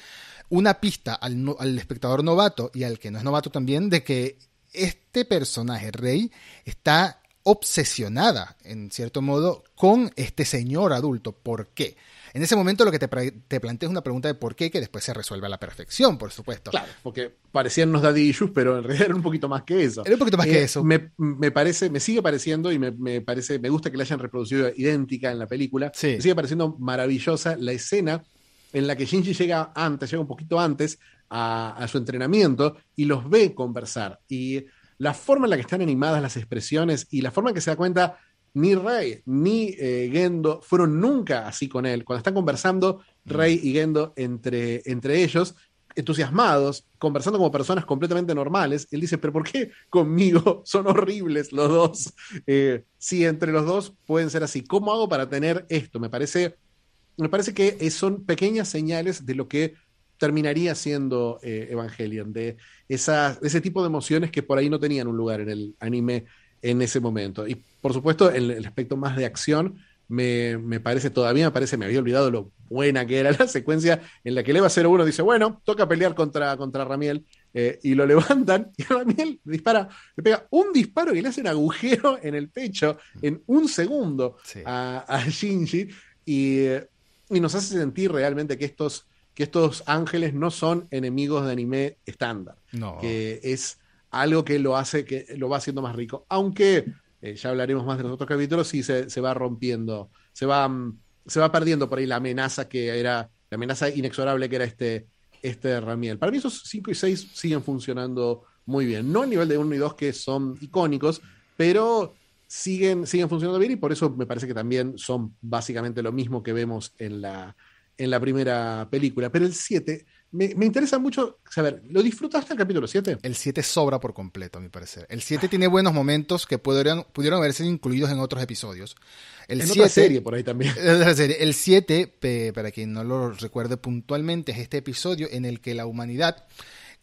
una pista al, al espectador novato y al que no es novato también de que este personaje, Rey, está obsesionada, en cierto modo, con este señor adulto. ¿Por qué? En ese momento lo que te, te plantea es una pregunta de por qué que después se resuelve a la perfección, por supuesto. Claro, porque parecían unos daddy issues, pero en realidad era un poquito más que eso. Era un poquito más eh, que eso. Me, me, parece, me sigue pareciendo y me, me, parece, me gusta que la hayan reproducido idéntica en la película. Sí. Me sigue pareciendo maravillosa la escena en la que Shinji llega antes, llega un poquito antes a, a su entrenamiento y los ve conversar. Y la forma en la que están animadas las expresiones y la forma en que se da cuenta ni Rey ni eh, Gendo fueron nunca así con él. Cuando están conversando, Rey y Gendo entre, entre ellos, entusiasmados, conversando como personas completamente normales, él dice, pero ¿por qué conmigo son horribles los dos? Eh, si entre los dos pueden ser así, ¿cómo hago para tener esto? Me parece, me parece que son pequeñas señales de lo que terminaría siendo eh, Evangelion, de ese tipo de emociones que por ahí no tenían un lugar en el anime en ese momento. Y por supuesto, el, el aspecto más de acción me, me, parece, todavía me parece, me había olvidado lo buena que era la secuencia en la que el EVA 01 dice, bueno, toca pelear contra, contra Ramiel, eh, y lo levantan, y Ramiel dispara, le pega un disparo que le hace un agujero en el pecho en un segundo sí. a, a, Shinji, y, y, nos hace sentir realmente que estos, que estos ángeles no son enemigos de anime estándar, no. que es algo que lo hace, que lo va haciendo más rico. Aunque eh, ya hablaremos más de los otros capítulos, sí se, se va rompiendo, se va, um, se va perdiendo por ahí la amenaza que era, la amenaza inexorable que era este, este Ramiel. Para mí esos 5 y 6 siguen funcionando muy bien. No a nivel de 1 y 2 que son icónicos, pero siguen, siguen funcionando bien y por eso me parece que también son básicamente lo mismo que vemos en la, en la primera película. Pero el 7 me, me, interesa mucho saber, ¿lo disfrutaste el capítulo 7? El 7 sobra por completo, a mi parecer. El 7 tiene buenos momentos que pudieron, pudieron haber sido incluidos en otros episodios. El en 7, otra serie por ahí también. El 7, para quien no lo recuerde puntualmente, es este episodio en el que la humanidad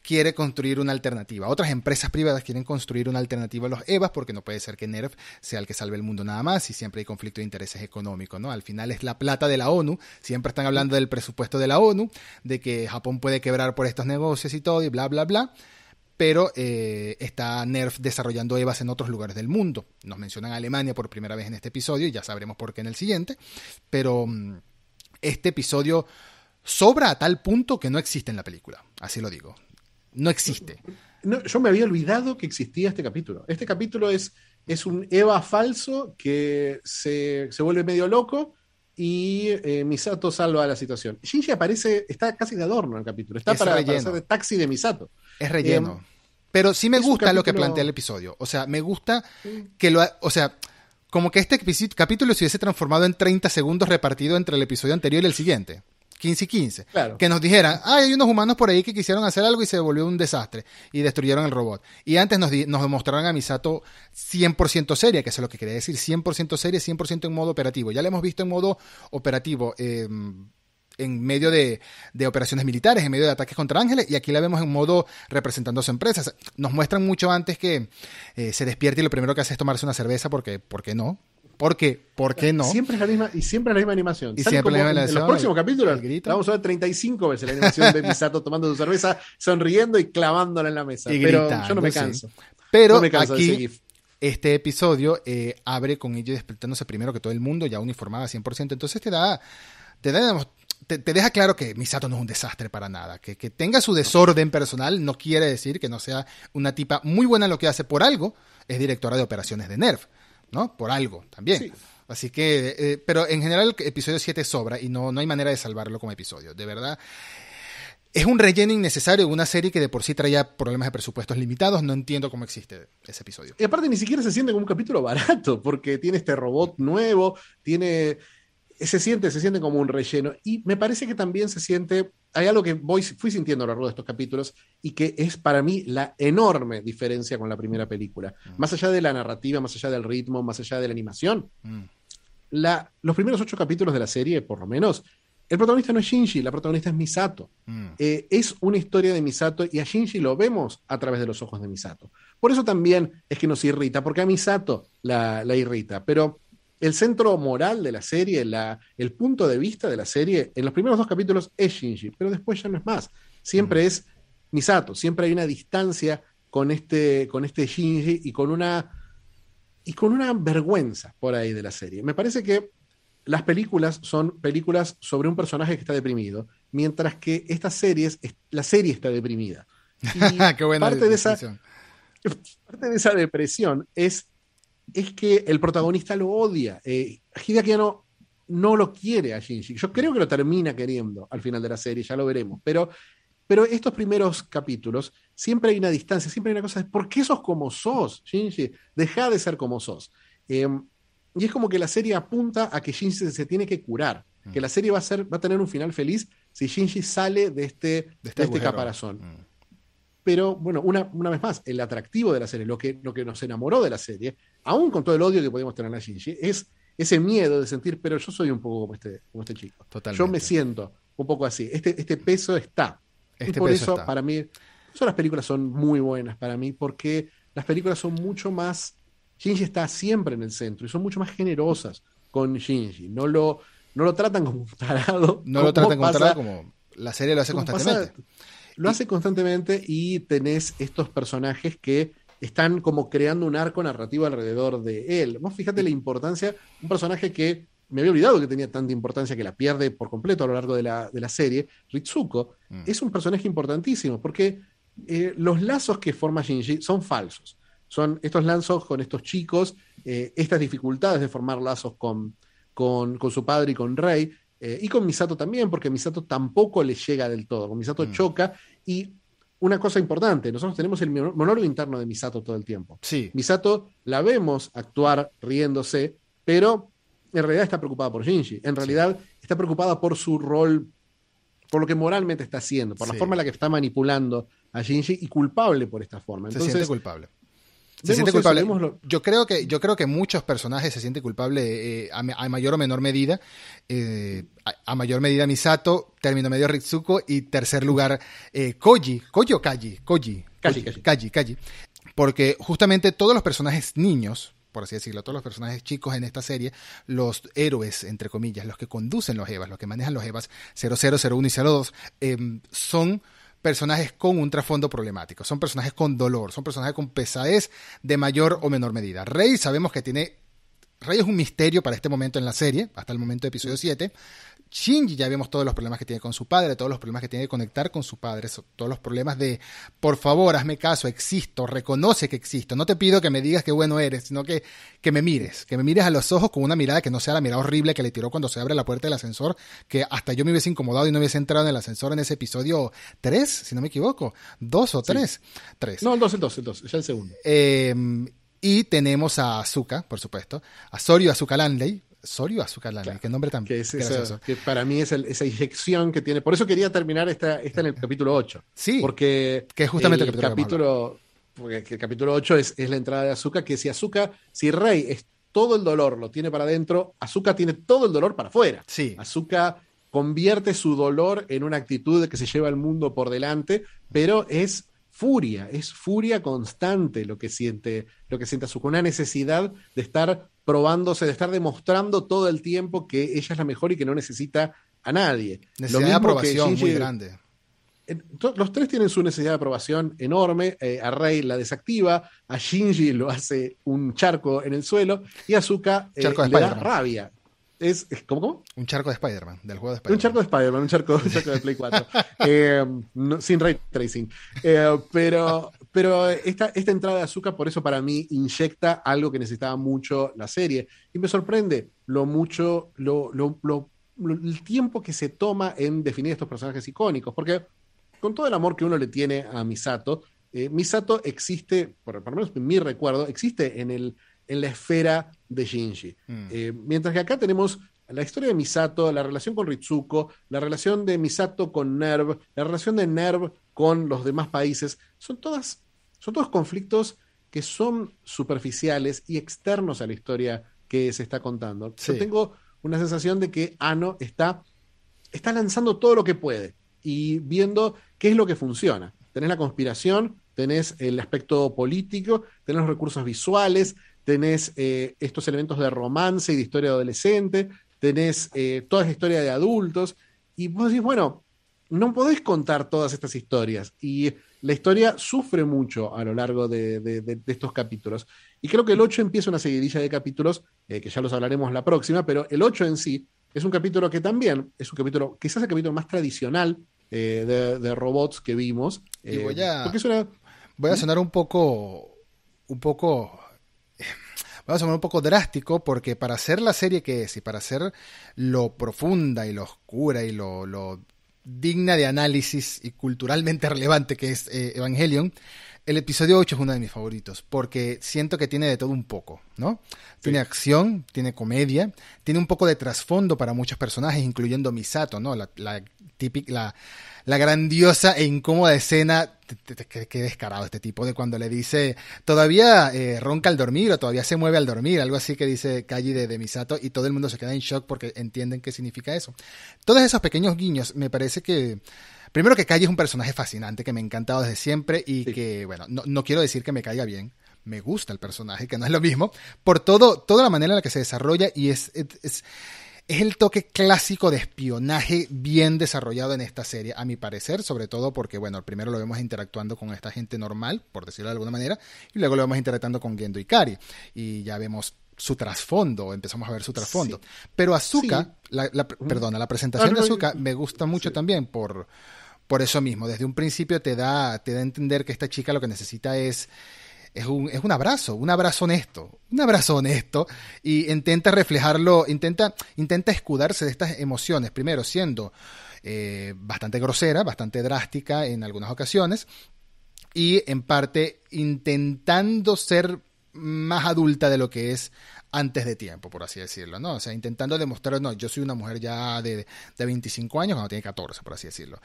quiere construir una alternativa. Otras empresas privadas quieren construir una alternativa a los EVAs porque no puede ser que NERF sea el que salve el mundo nada más y siempre hay conflicto de intereses económicos, ¿no? Al final es la plata de la ONU, siempre están hablando del presupuesto de la ONU, de que Japón puede quebrar por estos negocios y todo y bla, bla, bla. pero eh, está Nerf desarrollando EVAs en otros lugares del mundo. Nos mencionan Alemania por primera vez en este episodio y ya sabremos por qué en el siguiente, pero mm, este episodio sobra a tal punto que no existe en la película, así lo digo. No existe. No, yo me había olvidado que existía este capítulo. Este capítulo es, es un Eva falso que se, se vuelve medio loco y eh, Misato salva la situación. Shinji aparece, está casi de adorno en el capítulo, está para, para, hacer de taxi de Misato. Es relleno. Eh, pero sí me gusta capítulo... lo que plantea el episodio. O sea, me gusta que lo... O sea, como que este capítulo se hubiese transformado en 30 segundos repartido entre el episodio anterior y el siguiente. 15 y 15. Claro. Que nos dijeran, ah, hay unos humanos por ahí que quisieron hacer algo y se volvió un desastre y destruyeron el robot. Y antes nos, nos demostraron a Misato 100% seria, que eso es lo que quería decir, 100% seria, 100% en modo operativo. Ya lo hemos visto en modo operativo. Eh, en medio de, de, operaciones militares, en medio de ataques contra ángeles, y aquí la vemos en modo representando a su empresa. Nos muestran mucho antes que eh, se despierta y lo primero que hace es tomarse una cerveza, porque, ¿por qué no? ¿Por qué? ¿Por qué no? Siempre es la misma, y siempre la misma animación. Y siempre la misma animación. En los próximos capítulos vamos a ver 35 veces la animación de Misato tomando su cerveza, sonriendo y clavándola en la mesa. Y Pero gritando, yo no me canso. Sí. Pero no me canso de ese aquí gif. este episodio eh, abre con ello despertándose primero que todo el mundo, ya uniformada 100%. Entonces te da, te da te, te, deja claro que Misato no es un desastre para nada. Que, que, tenga su desorden personal no quiere decir que no sea una tipa muy buena en lo que hace por algo. Es directora de operaciones de Nerf, ¿no? Por algo también. Sí. Así que, eh, pero en general el episodio 7 sobra y no, no hay manera de salvarlo como episodio. De verdad. Es un relleno innecesario de una serie que de por sí traía problemas de presupuestos limitados. No entiendo cómo existe ese episodio. Y aparte ni siquiera se siente como un capítulo barato, porque tiene este robot nuevo, tiene se siente, se siente como un relleno. Y me parece que también se siente, hay algo que voy, fui sintiendo a lo largo de estos capítulos y que es para mí la enorme diferencia con la primera película. Mm. Más allá de la narrativa, más allá del ritmo, más allá de la animación. Mm. La, los primeros ocho capítulos de la serie, por lo menos, el protagonista no es Shinji, la protagonista es Misato. Mm. Eh, es una historia de Misato y a Shinji lo vemos a través de los ojos de Misato. Por eso también es que nos irrita, porque a Misato la, la irrita. Pero el centro moral de la serie, la, el punto de vista de la serie, en los primeros dos capítulos es Shinji, pero después ya no es más. Siempre es Misato, siempre hay una distancia con este, con este Shinji y con una y con una vergüenza por ahí de la serie. Me parece que las películas son películas sobre un personaje que está deprimido, mientras que estas series, la serie está deprimida. Y Qué buena parte, de esa, parte de esa depresión es es que el protagonista lo odia. Eh, Hideaki no, no lo quiere a Shinji. Yo creo que lo termina queriendo al final de la serie, ya lo veremos. Pero, pero estos primeros capítulos, siempre hay una distancia, siempre hay una cosa de ¿por qué sos como sos, Shinji? Deja de ser como sos. Eh, y es como que la serie apunta a que Shinji se, tiene que curar. Mm. Que la serie va a, ser, va a tener un final feliz si Shinji sale de este, de este, de este caparazón. Mm. Pero bueno, una, una, vez más, el atractivo de la serie, lo que, lo que nos enamoró de la serie, aún con todo el odio que podemos tener a Shinji, es ese miedo de sentir, pero yo soy un poco como este, como este chico. Totalmente. Yo me siento un poco así. Este, este peso está. Este y por peso eso, está. para mí, eso las películas son muy buenas para mí, porque las películas son mucho más. Shinji está siempre en el centro y son mucho más generosas con Shinji. No lo, no lo tratan como un tarado. No lo tratan como un tarado como la serie lo hace constantemente. Pasa, lo hace constantemente y tenés estos personajes que están como creando un arco narrativo alrededor de él. Vos fíjate la importancia, un personaje que me había olvidado que tenía tanta importancia que la pierde por completo a lo largo de la, de la serie, Ritsuko, mm. es un personaje importantísimo porque eh, los lazos que forma Shinji son falsos. Son estos lazos con estos chicos, eh, estas dificultades de formar lazos con, con, con su padre y con Rey, eh, y con Misato también, porque Misato tampoco le llega del todo. Con Misato mm. choca y una cosa importante, nosotros tenemos el monólogo interno de Misato todo el tiempo. Sí. Misato la vemos actuar riéndose, pero en realidad está preocupada por Shinji. En realidad sí. está preocupada por su rol, por lo que moralmente está haciendo, por sí. la forma en la que está manipulando a Shinji y culpable por esta forma. Entonces, se siente culpable. Se siente culpable. Eso, yo creo que yo creo que muchos personajes se sienten culpables eh, a, a, mayor o menor medida. Eh, a, a, mayor medida Misato, término medio Ritsuko y tercer lugar eh, Koji, Koji o Kaji, Koji, Kaji, Kaji, Kaji, Kaji, porque justamente todos los personajes niños por así decirlo, todos los personajes chicos en esta serie, los héroes, entre comillas, los que conducen los EVAs, los que manejan los EVAs 0001 y 02, eh, son personajes con un trasfondo problemático, son personajes con dolor, son personajes con pesadez de mayor o menor medida. Rey sabemos que tiene Rey es un misterio para este momento en la serie, hasta el momento de episodio 7. Shinji ya vemos todos los problemas que tiene con su padre, todos los problemas que tiene que conectar con su padre, todos los problemas de, por favor, hazme caso, existo, reconoce que existo. No te pido que me digas qué bueno eres, sino que, que me mires, que me mires a los ojos con una mirada que no sea la mirada horrible que le tiró cuando se abre la puerta del ascensor, que hasta yo me hubiese incomodado y no hubiese entrado en el ascensor en ese episodio 3, si no me equivoco, dos o tres. Tres. No, el 2, el 2, el 2, ya el segundo. Eh, y tenemos a Azuka, por supuesto, a Sorio Azuka Landley, Sorio Azúcar claro, qué nombre tan que, es que para mí es esa inyección que tiene. Por eso quería terminar esta, esta en el capítulo 8. Sí. Porque que es justamente el, capítulo. porque el capítulo 8 es, es la entrada de Azúcar, que si Azúcar, si Rey es todo el dolor lo tiene para adentro, Azúcar tiene todo el dolor para afuera. Sí. Azúcar convierte su dolor en una actitud de que se lleva el mundo por delante, pero es furia, es furia constante lo que siente, lo que siente Azuka, una necesidad de estar probándose, de estar demostrando todo el tiempo que ella es la mejor y que no necesita a nadie. Necesidad de aprobación muy grande. Los tres tienen su necesidad de aprobación enorme. Eh, a Rey la desactiva, a Shinji lo hace un charco en el suelo y a Azuka eh, le da rabia. Es, ¿cómo, Un charco de Spider-Man, del juego de Spider-Man. Un charco de Spider-Man, un charco, de Play 4. Eh, sin ray tracing. Eh, pero pero esta, esta entrada de azúcar, por eso para mí, inyecta algo que necesitaba mucho la serie. Y me sorprende lo mucho, lo, lo, el tiempo que se toma en definir estos personajes icónicos. Porque con todo el amor que uno le tiene a Misato, eh, Misato existe, por, por lo menos en mi recuerdo, existe en el en la esfera de Shinji. Mm. Eh, mientras que acá tenemos la historia de Misato, la relación con Ritsuko, la relación de Misato con Nerv, la relación de Nerv con los demás países, son todas, son todos conflictos que son superficiales y externos a la historia que se está contando. Yo tengo una sensación de que Ano está, está lanzando todo lo que puede y viendo qué es lo que funciona. Tenés la conspiración, tenés el aspecto político, tenés los recursos visuales, tenés eh, estos elementos de romance y de historia adolescente, tenés eh, toda esa historia de adultos, y vos decís, bueno, no podés contar todas estas historias, y la historia sufre mucho a lo largo de, estos capítulos. Y creo que el 8 empieza una seguidilla de capítulos, eh, que ya los hablaremos la próxima, pero el 8 en sí es un capítulo que también es un capítulo, quizás el capítulo más tradicional de, robots que vimos. voy a, voy a sonar un poco, un poco vamos a poner un poco drástico, porque para hacer la serie que es y para hacer lo profunda y lo oscura y lo, digna de análisis y culturalmente relevante que es eh, Evangelion, el episodio 8 es uno de mis favoritos, porque siento que tiene de todo un poco, ¿no? Tiene acción, tiene comedia, tiene un poco de trasfondo para muchos personajes, incluyendo Misato, ¿no? La, la típica, la, la grandiosa e incómoda escena, qué descarado este tipo, de cuando le dice, todavía eh, ronca al dormir o todavía se mueve al dormir, algo así que dice Kaji de, Misato y todo el mundo se queda en shock porque entienden qué significa eso. Todos esos pequeños guiños, me parece que... Primero que Kaji es un personaje fascinante que me ha encantado desde siempre y que, bueno, no, no quiero decir que me caiga bien, me gusta el personaje, que no es lo mismo, por todo, toda la manera en la que se desarrolla y es, es, es el toque clásico de espionaje bien desarrollado en esta serie, a mi parecer, sobre todo porque, bueno, primero lo vemos interactuando con esta gente normal, por decirlo de alguna manera, y luego lo vemos interactuando con Gendo y Kari, y ya vemos su trasfondo, empezamos a ver su trasfondo. Pero Azuka, la, perdona, la presentación de Azuka me gusta mucho también por, por eso mismo. Desde un principio te da, te da a entender que esta chica lo que necesita es es un, es un abrazo, un abrazo honesto, un abrazo honesto, y intenta reflejarlo, intenta, intenta escudarse de estas emociones, primero siendo eh, bastante grosera, bastante drástica en algunas ocasiones, y en parte intentando ser más adulta de lo que es antes de tiempo, por así decirlo, ¿no? O sea, intentando demostrar, no, yo soy una mujer ya de, de 25 años cuando tiene 14, por así decirlo.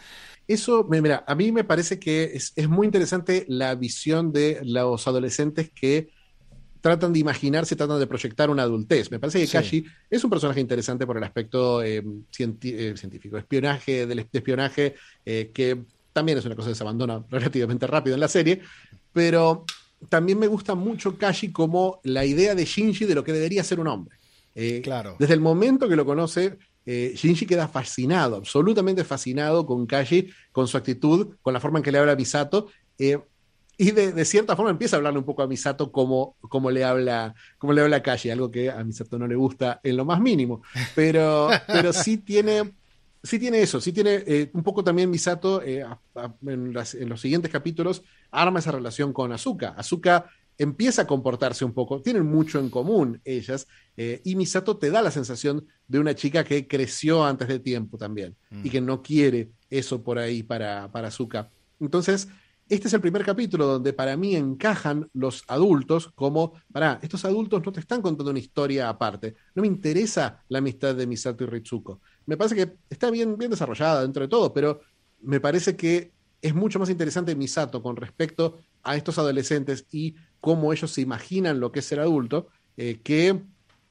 Eso, mira, a mí me parece que es, muy interesante la visión de los adolescentes que tratan de imaginarse, tratan de proyectar una adultez. Me parece que Kashi es un personaje interesante por el aspecto eh, eh, científico, espionaje, del espionaje, eh, que también es una cosa que se abandona relativamente rápido en la serie, pero también me gusta mucho Kashi como la idea de Shinji de lo que debería ser un hombre. Eh, claro. Desde el momento que lo conoce, eh, Shinji queda fascinado, absolutamente fascinado con Kaji, con su actitud, con la forma en que le habla a Misato. Eh, y de, cierta forma empieza a hablarle un poco a Misato como, como, le, habla, como le habla a Kaji, algo que a Misato no le gusta en lo más mínimo. Pero, pero sí tiene sí tiene eso, sí tiene eh, un poco también Misato en, en, los siguientes capítulos arma esa relación con Azuka. Azuka empieza a comportarse un poco, tienen mucho en común ellas, eh, y Misato te da la sensación de una chica que creció antes de tiempo también, mm. y que no quiere eso por ahí para, para Azuka. Entonces, este es el primer capítulo donde para mí encajan los adultos como, para, estos adultos no te están contando una historia aparte, no me interesa la amistad de Misato y Ritsuko. Me parece que está bien, bien desarrollada dentro de todo, pero me parece que es mucho más interesante Misato con respecto a estos adolescentes y cómo ellos se imaginan lo que es ser adulto, eh, que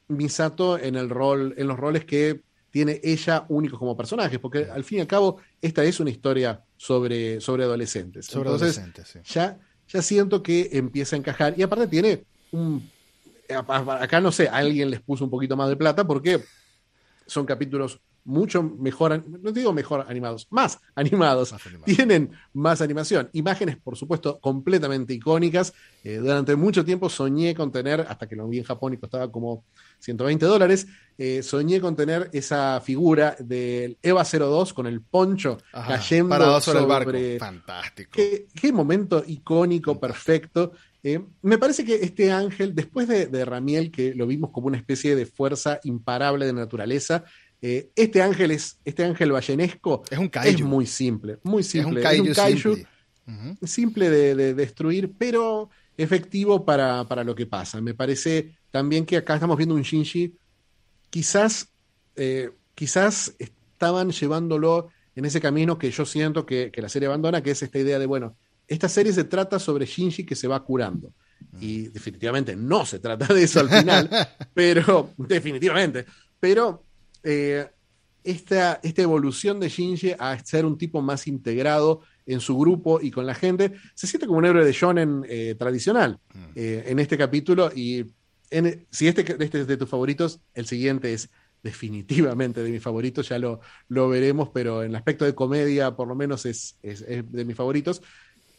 Misato en el rol, en los roles que tiene ella únicos como personajes, porque al fin y al cabo esta es una historia sobre, sobre adolescentes. Sobre adolescentes, ya, ya siento que empieza a encajar. Y aparte tiene un... Acá no sé, alguien les puso un poquito más de plata porque son capítulos mucho mejor, no digo mejor animados, más animados, tienen más animación. Imágenes, por supuesto, completamente icónicas. Eh, durante mucho tiempo soñé con tener, hasta que lo vi en Japón y costaba como 120 dólares, eh, soñé con tener esa figura del EVA 02 con el poncho cayendo sobre, el barco. Fantástico. Qué, momento icónico, perfecto. Eh, me parece que este ángel, después de, de Ramiel, que lo vimos como una especie de fuerza imparable de naturaleza, eh, este ángel es, este ángel ballenesco es, un es muy simple, muy simple. Es un kaiju, simple. de, destruir, pero efectivo para, lo que pasa. Me parece también que acá estamos viendo un Shinji, quizás, eh, quizás estaban llevándolo en ese camino que yo siento que, la serie abandona, que es esta idea de, bueno, esta serie se trata sobre Shinji que se va curando. Y definitivamente no se trata de eso al final, pero definitivamente. Pero eh, esta, esta, evolución de Shinji a ser un tipo más integrado en su grupo y con la gente, se siente como un héroe de shonen eh, tradicional mm. eh, en este capítulo y si este, este, es de tus favoritos, el siguiente es definitivamente de mis favoritos, ya lo, lo veremos, pero en el aspecto de comedia por lo menos es, es, de mis favoritos,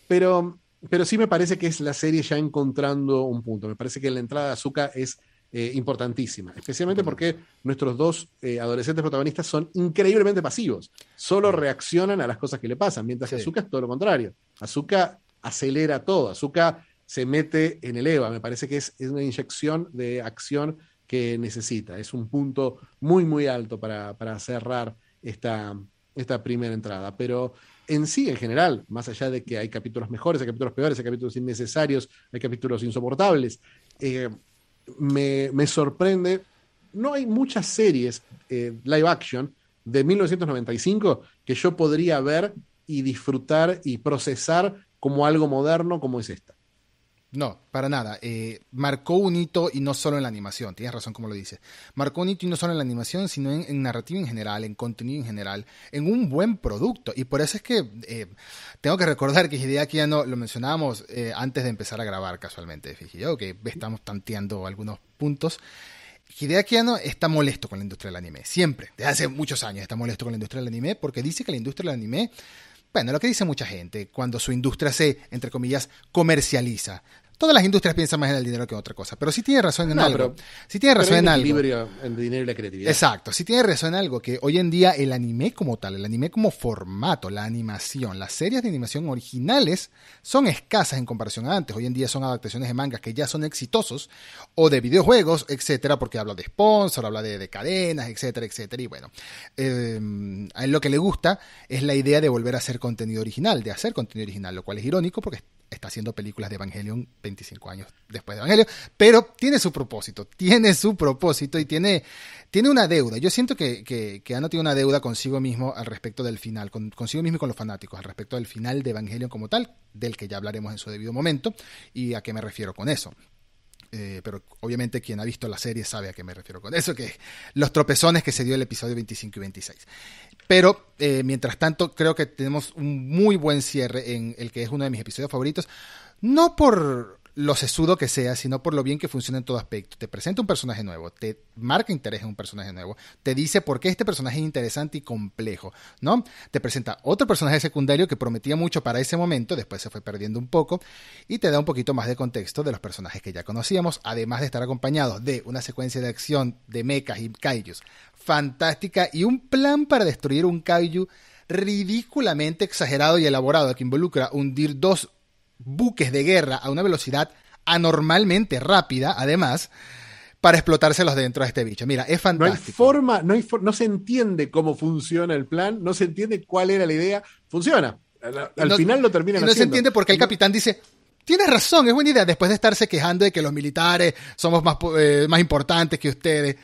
pero, pero sí me parece que es la serie ya encontrando un punto, me parece que la entrada de Azuka es eh, importantísima, especialmente porque nuestros dos eh, adolescentes protagonistas son increíblemente pasivos, solo reaccionan a las cosas que le pasan, mientras que Azuka es todo lo contrario. Azuka acelera todo, Azuka se mete en el EVA, me parece que es, una inyección de acción que necesita, es un punto muy, muy alto para, cerrar esta, esta primera entrada, pero en sí, en general, más allá de que hay capítulos mejores, hay capítulos peores, hay capítulos innecesarios, hay capítulos insoportables, eh, me, sorprende. No hay muchas series eh, live action de 1995 que yo podría ver y disfrutar y procesar como algo moderno como es esta. No, para nada. Eh, marcó un hito y no solo en la animación, tienes razón como lo dices. Marcó un hito y no solo en la animación, sino en, narrativa en general, en contenido en general, en un buen producto. Y por eso es que eh, tengo que recordar que Hideaki no lo mencionábamos eh, antes de empezar a grabar casualmente, fíjate yo, que estamos tanteando algunos puntos. Hideaki Anno está molesto con la industria del anime, siempre, desde hace muchos años está molesto con la industria del anime porque dice que la industria del anime bueno, lo que dice mucha gente, cuando su industria se, entre comillas, comercializa. Todas las industrias piensan más en el dinero que en otra cosa, pero sí tiene razón en algo. sí tiene razón en algo. equilibrio entre dinero y la creatividad. Exacto, sí tiene razón en algo que hoy en día el anime como tal, el anime como formato, la animación, las series de animación originales son escasas en comparación a antes. Hoy en día son adaptaciones de mangas que ya son exitosos o de videojuegos, etcétera, porque habla de sponsor, habla de, cadenas, etcétera, etcétera. Y bueno, eh, a él lo que le gusta es la idea de volver a hacer contenido original, de hacer contenido original, lo cual es irónico porque está haciendo películas de Evangelion 25 años después de Evangelion, pero tiene su propósito, tiene su propósito y tiene, tiene una deuda. Yo siento que, que, que tiene una deuda consigo mismo al respecto del final, consigo mismo y con los fanáticos, al respecto del final de Evangelion como tal, del que ya hablaremos en su debido momento, y a qué me refiero con eso. Eh, pero obviamente quien ha visto la serie sabe a qué me refiero con eso, que los tropezones que se dio el episodio 25 y 26. Pero eh, mientras tanto, creo que tenemos un muy buen cierre en el que es uno de mis episodios favoritos. No por lo sesudo que sea, sino por lo bien que funciona en todo aspecto. Te presenta un personaje nuevo, te marca interés en un personaje nuevo, te dice por qué este personaje es interesante y complejo, ¿no? Te presenta otro personaje secundario que prometía mucho para ese momento, después se fue perdiendo un poco, y te da un poquito más de contexto de los personajes que ya conocíamos, además de estar acompañados de una secuencia de acción de mechas y kaijus fantástica y un plan para destruir un kaiju ridículamente exagerado y elaborado que involucra hundir dos buques de guerra a una velocidad anormalmente rápida, además, para explotárselos dentro de este bicho. Mira, es fantástico. No hay forma, no, hay no se entiende cómo funciona el plan, no se entiende cuál era la idea. Funciona. Al, final lo terminan no se entiende porque el capitán dice, tienes razón, es buena idea, después de estarse quejando de que los militares somos más, eh, más importantes que ustedes.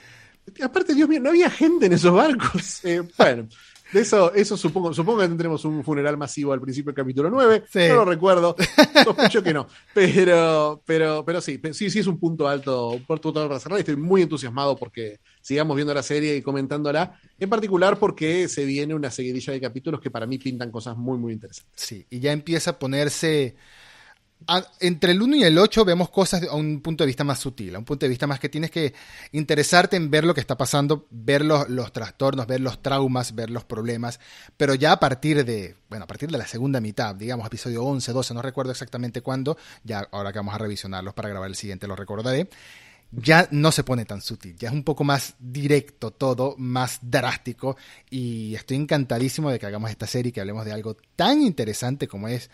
Aparte, Dios mío, no había gente en esos barcos. Eh, bueno, de eso, eso supongo, supongo que tendremos un funeral masivo al principio del capítulo 9. No lo recuerdo. Sospecho que no. Pero, pero, pero sí, sí, sí es un punto alto, un punto alto para cerrar. Estoy muy entusiasmado porque sigamos viendo la serie y comentándola. En particular porque se viene una seguidilla de capítulos que para mí pintan cosas muy, muy interesantes. Sí, y ya empieza a ponerse entre el 1 y el 8 vemos cosas a un punto de vista más sutil, a un punto de vista más que tienes que interesarte en ver lo que está pasando, ver los, trastornos, ver los traumas, ver los problemas, pero ya a partir de, bueno, a partir de la segunda mitad, digamos, episodio 11, 12, no recuerdo exactamente cuándo, ya ahora que vamos a revisionarlos para grabar el siguiente lo recordaré, ya no se pone tan sutil, ya es un poco más directo todo, más drástico. Y estoy encantadísimo de que hagamos esta serie y que hablemos de algo tan interesante como es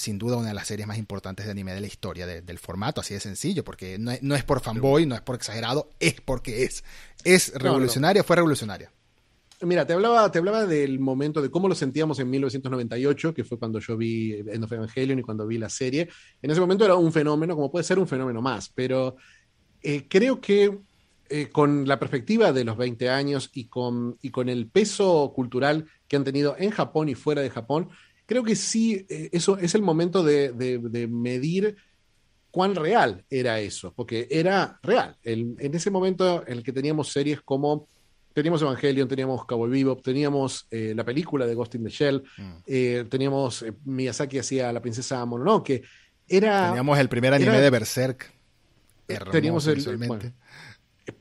sin duda una de las series más importantes de anime de la historia del formato, así de sencillo, porque no, es por fanboy, no es por exagerado, es porque es. Es revolucionaria, fue revolucionaria. Mira, te hablaba, te hablaba del momento de cómo lo sentíamos en 1998, que fue cuando yo vi End of Evangelion y cuando vi la serie. En ese momento era un fenómeno, como puede ser un fenómeno más, pero eh, creo que eh, con la perspectiva de los 20 años y con, y con el peso cultural que han tenido en Japón y fuera de Japón, creo que sí, eh, eso es el momento de, medir cuán real era eso, porque era real. en ese momento en el que teníamos series como teníamos Evangelion, teníamos Cowboy Bebop, teníamos eh, la película de Ghost in the Shell, mm. eh, teníamos Miyazaki hacía La princesa Mononoke. Era, teníamos el primer anime de Berserk. teníamos el,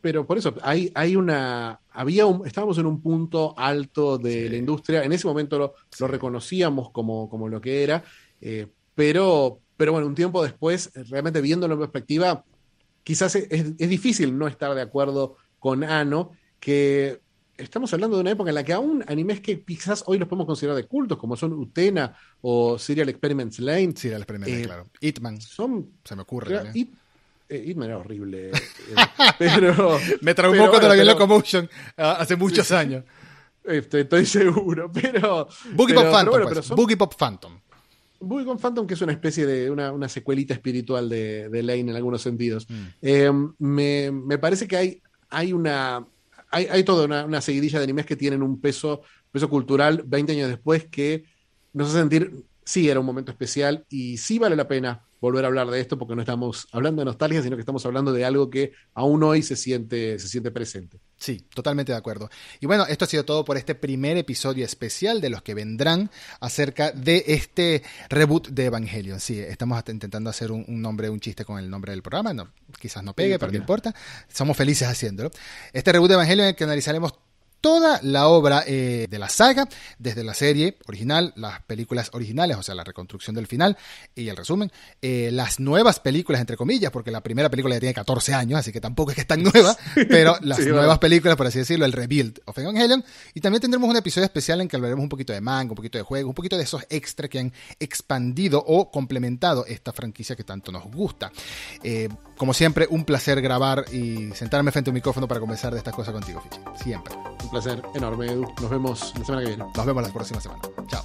pero por eso, hay, hay una. Había un, estábamos en un punto alto de la industria. En ese momento lo, reconocíamos como, como, lo que era. Eh, pero, pero bueno, un tiempo después, realmente viéndolo en perspectiva, quizás es, es, difícil no estar de acuerdo con Ano, que estamos hablando de una época en la que aún animes que quizás hoy los podemos considerar de cultos, como son Utena o Serial Experiments Lane. Serial Experiments Lane, eh, claro. Hitman. Son, se me ocurre. Eh, era horrible. Eh, pero. Me traumó cuando la vi en Locomotion ah, hace muchos años. Estoy, estoy, seguro, pero. Boogie Pop Phantom. Pues. Boogie Pop Phantom. Boogie Pop Phantom, que es una especie de una, una secuelita espiritual de, de, Lane en algunos sentidos. Mm. Eh, me, me, parece que hay, hay una. Hay, hay toda una, una, seguidilla de animes que tienen un peso, peso cultural 20 años después que nos hace sentir, sí, era un momento especial y sí vale la pena volver a hablar de esto porque no estamos hablando de nostalgia, sino que estamos hablando de algo que aún hoy se siente, se siente presente. Sí, totalmente de acuerdo. Y bueno, esto ha sido todo por este primer episodio especial de los que vendrán acerca de este reboot de Evangelion. Sí, estamos intentando hacer un, nombre, un chiste con el nombre del programa. No, quizás no pegue, pero no importa. Somos felices haciéndolo. Este reboot de Evangelion en el que analizaremos toda la obra eh, de la saga, desde la serie original, las películas originales, o sea, la reconstrucción del final y el resumen, eh, las nuevas películas, entre comillas, porque la primera película ya tiene 14 años, así que tampoco es que es tan nueva, pero las nuevas películas, por así decirlo, el rebuild of Evangelion, y también tendremos un episodio especial en que hablaremos un poquito de manga, un poquito de juego, un poquito de esos extras que han expandido o complementado esta franquicia que tanto nos gusta. Eh, como siempre, un placer grabar y sentarme frente a un micrófono para conversar de estas cosas contigo, Fichi. Siempre placer enorme, Edu. Nos vemos la semana que viene. Nos vemos la próxima semana. Chao.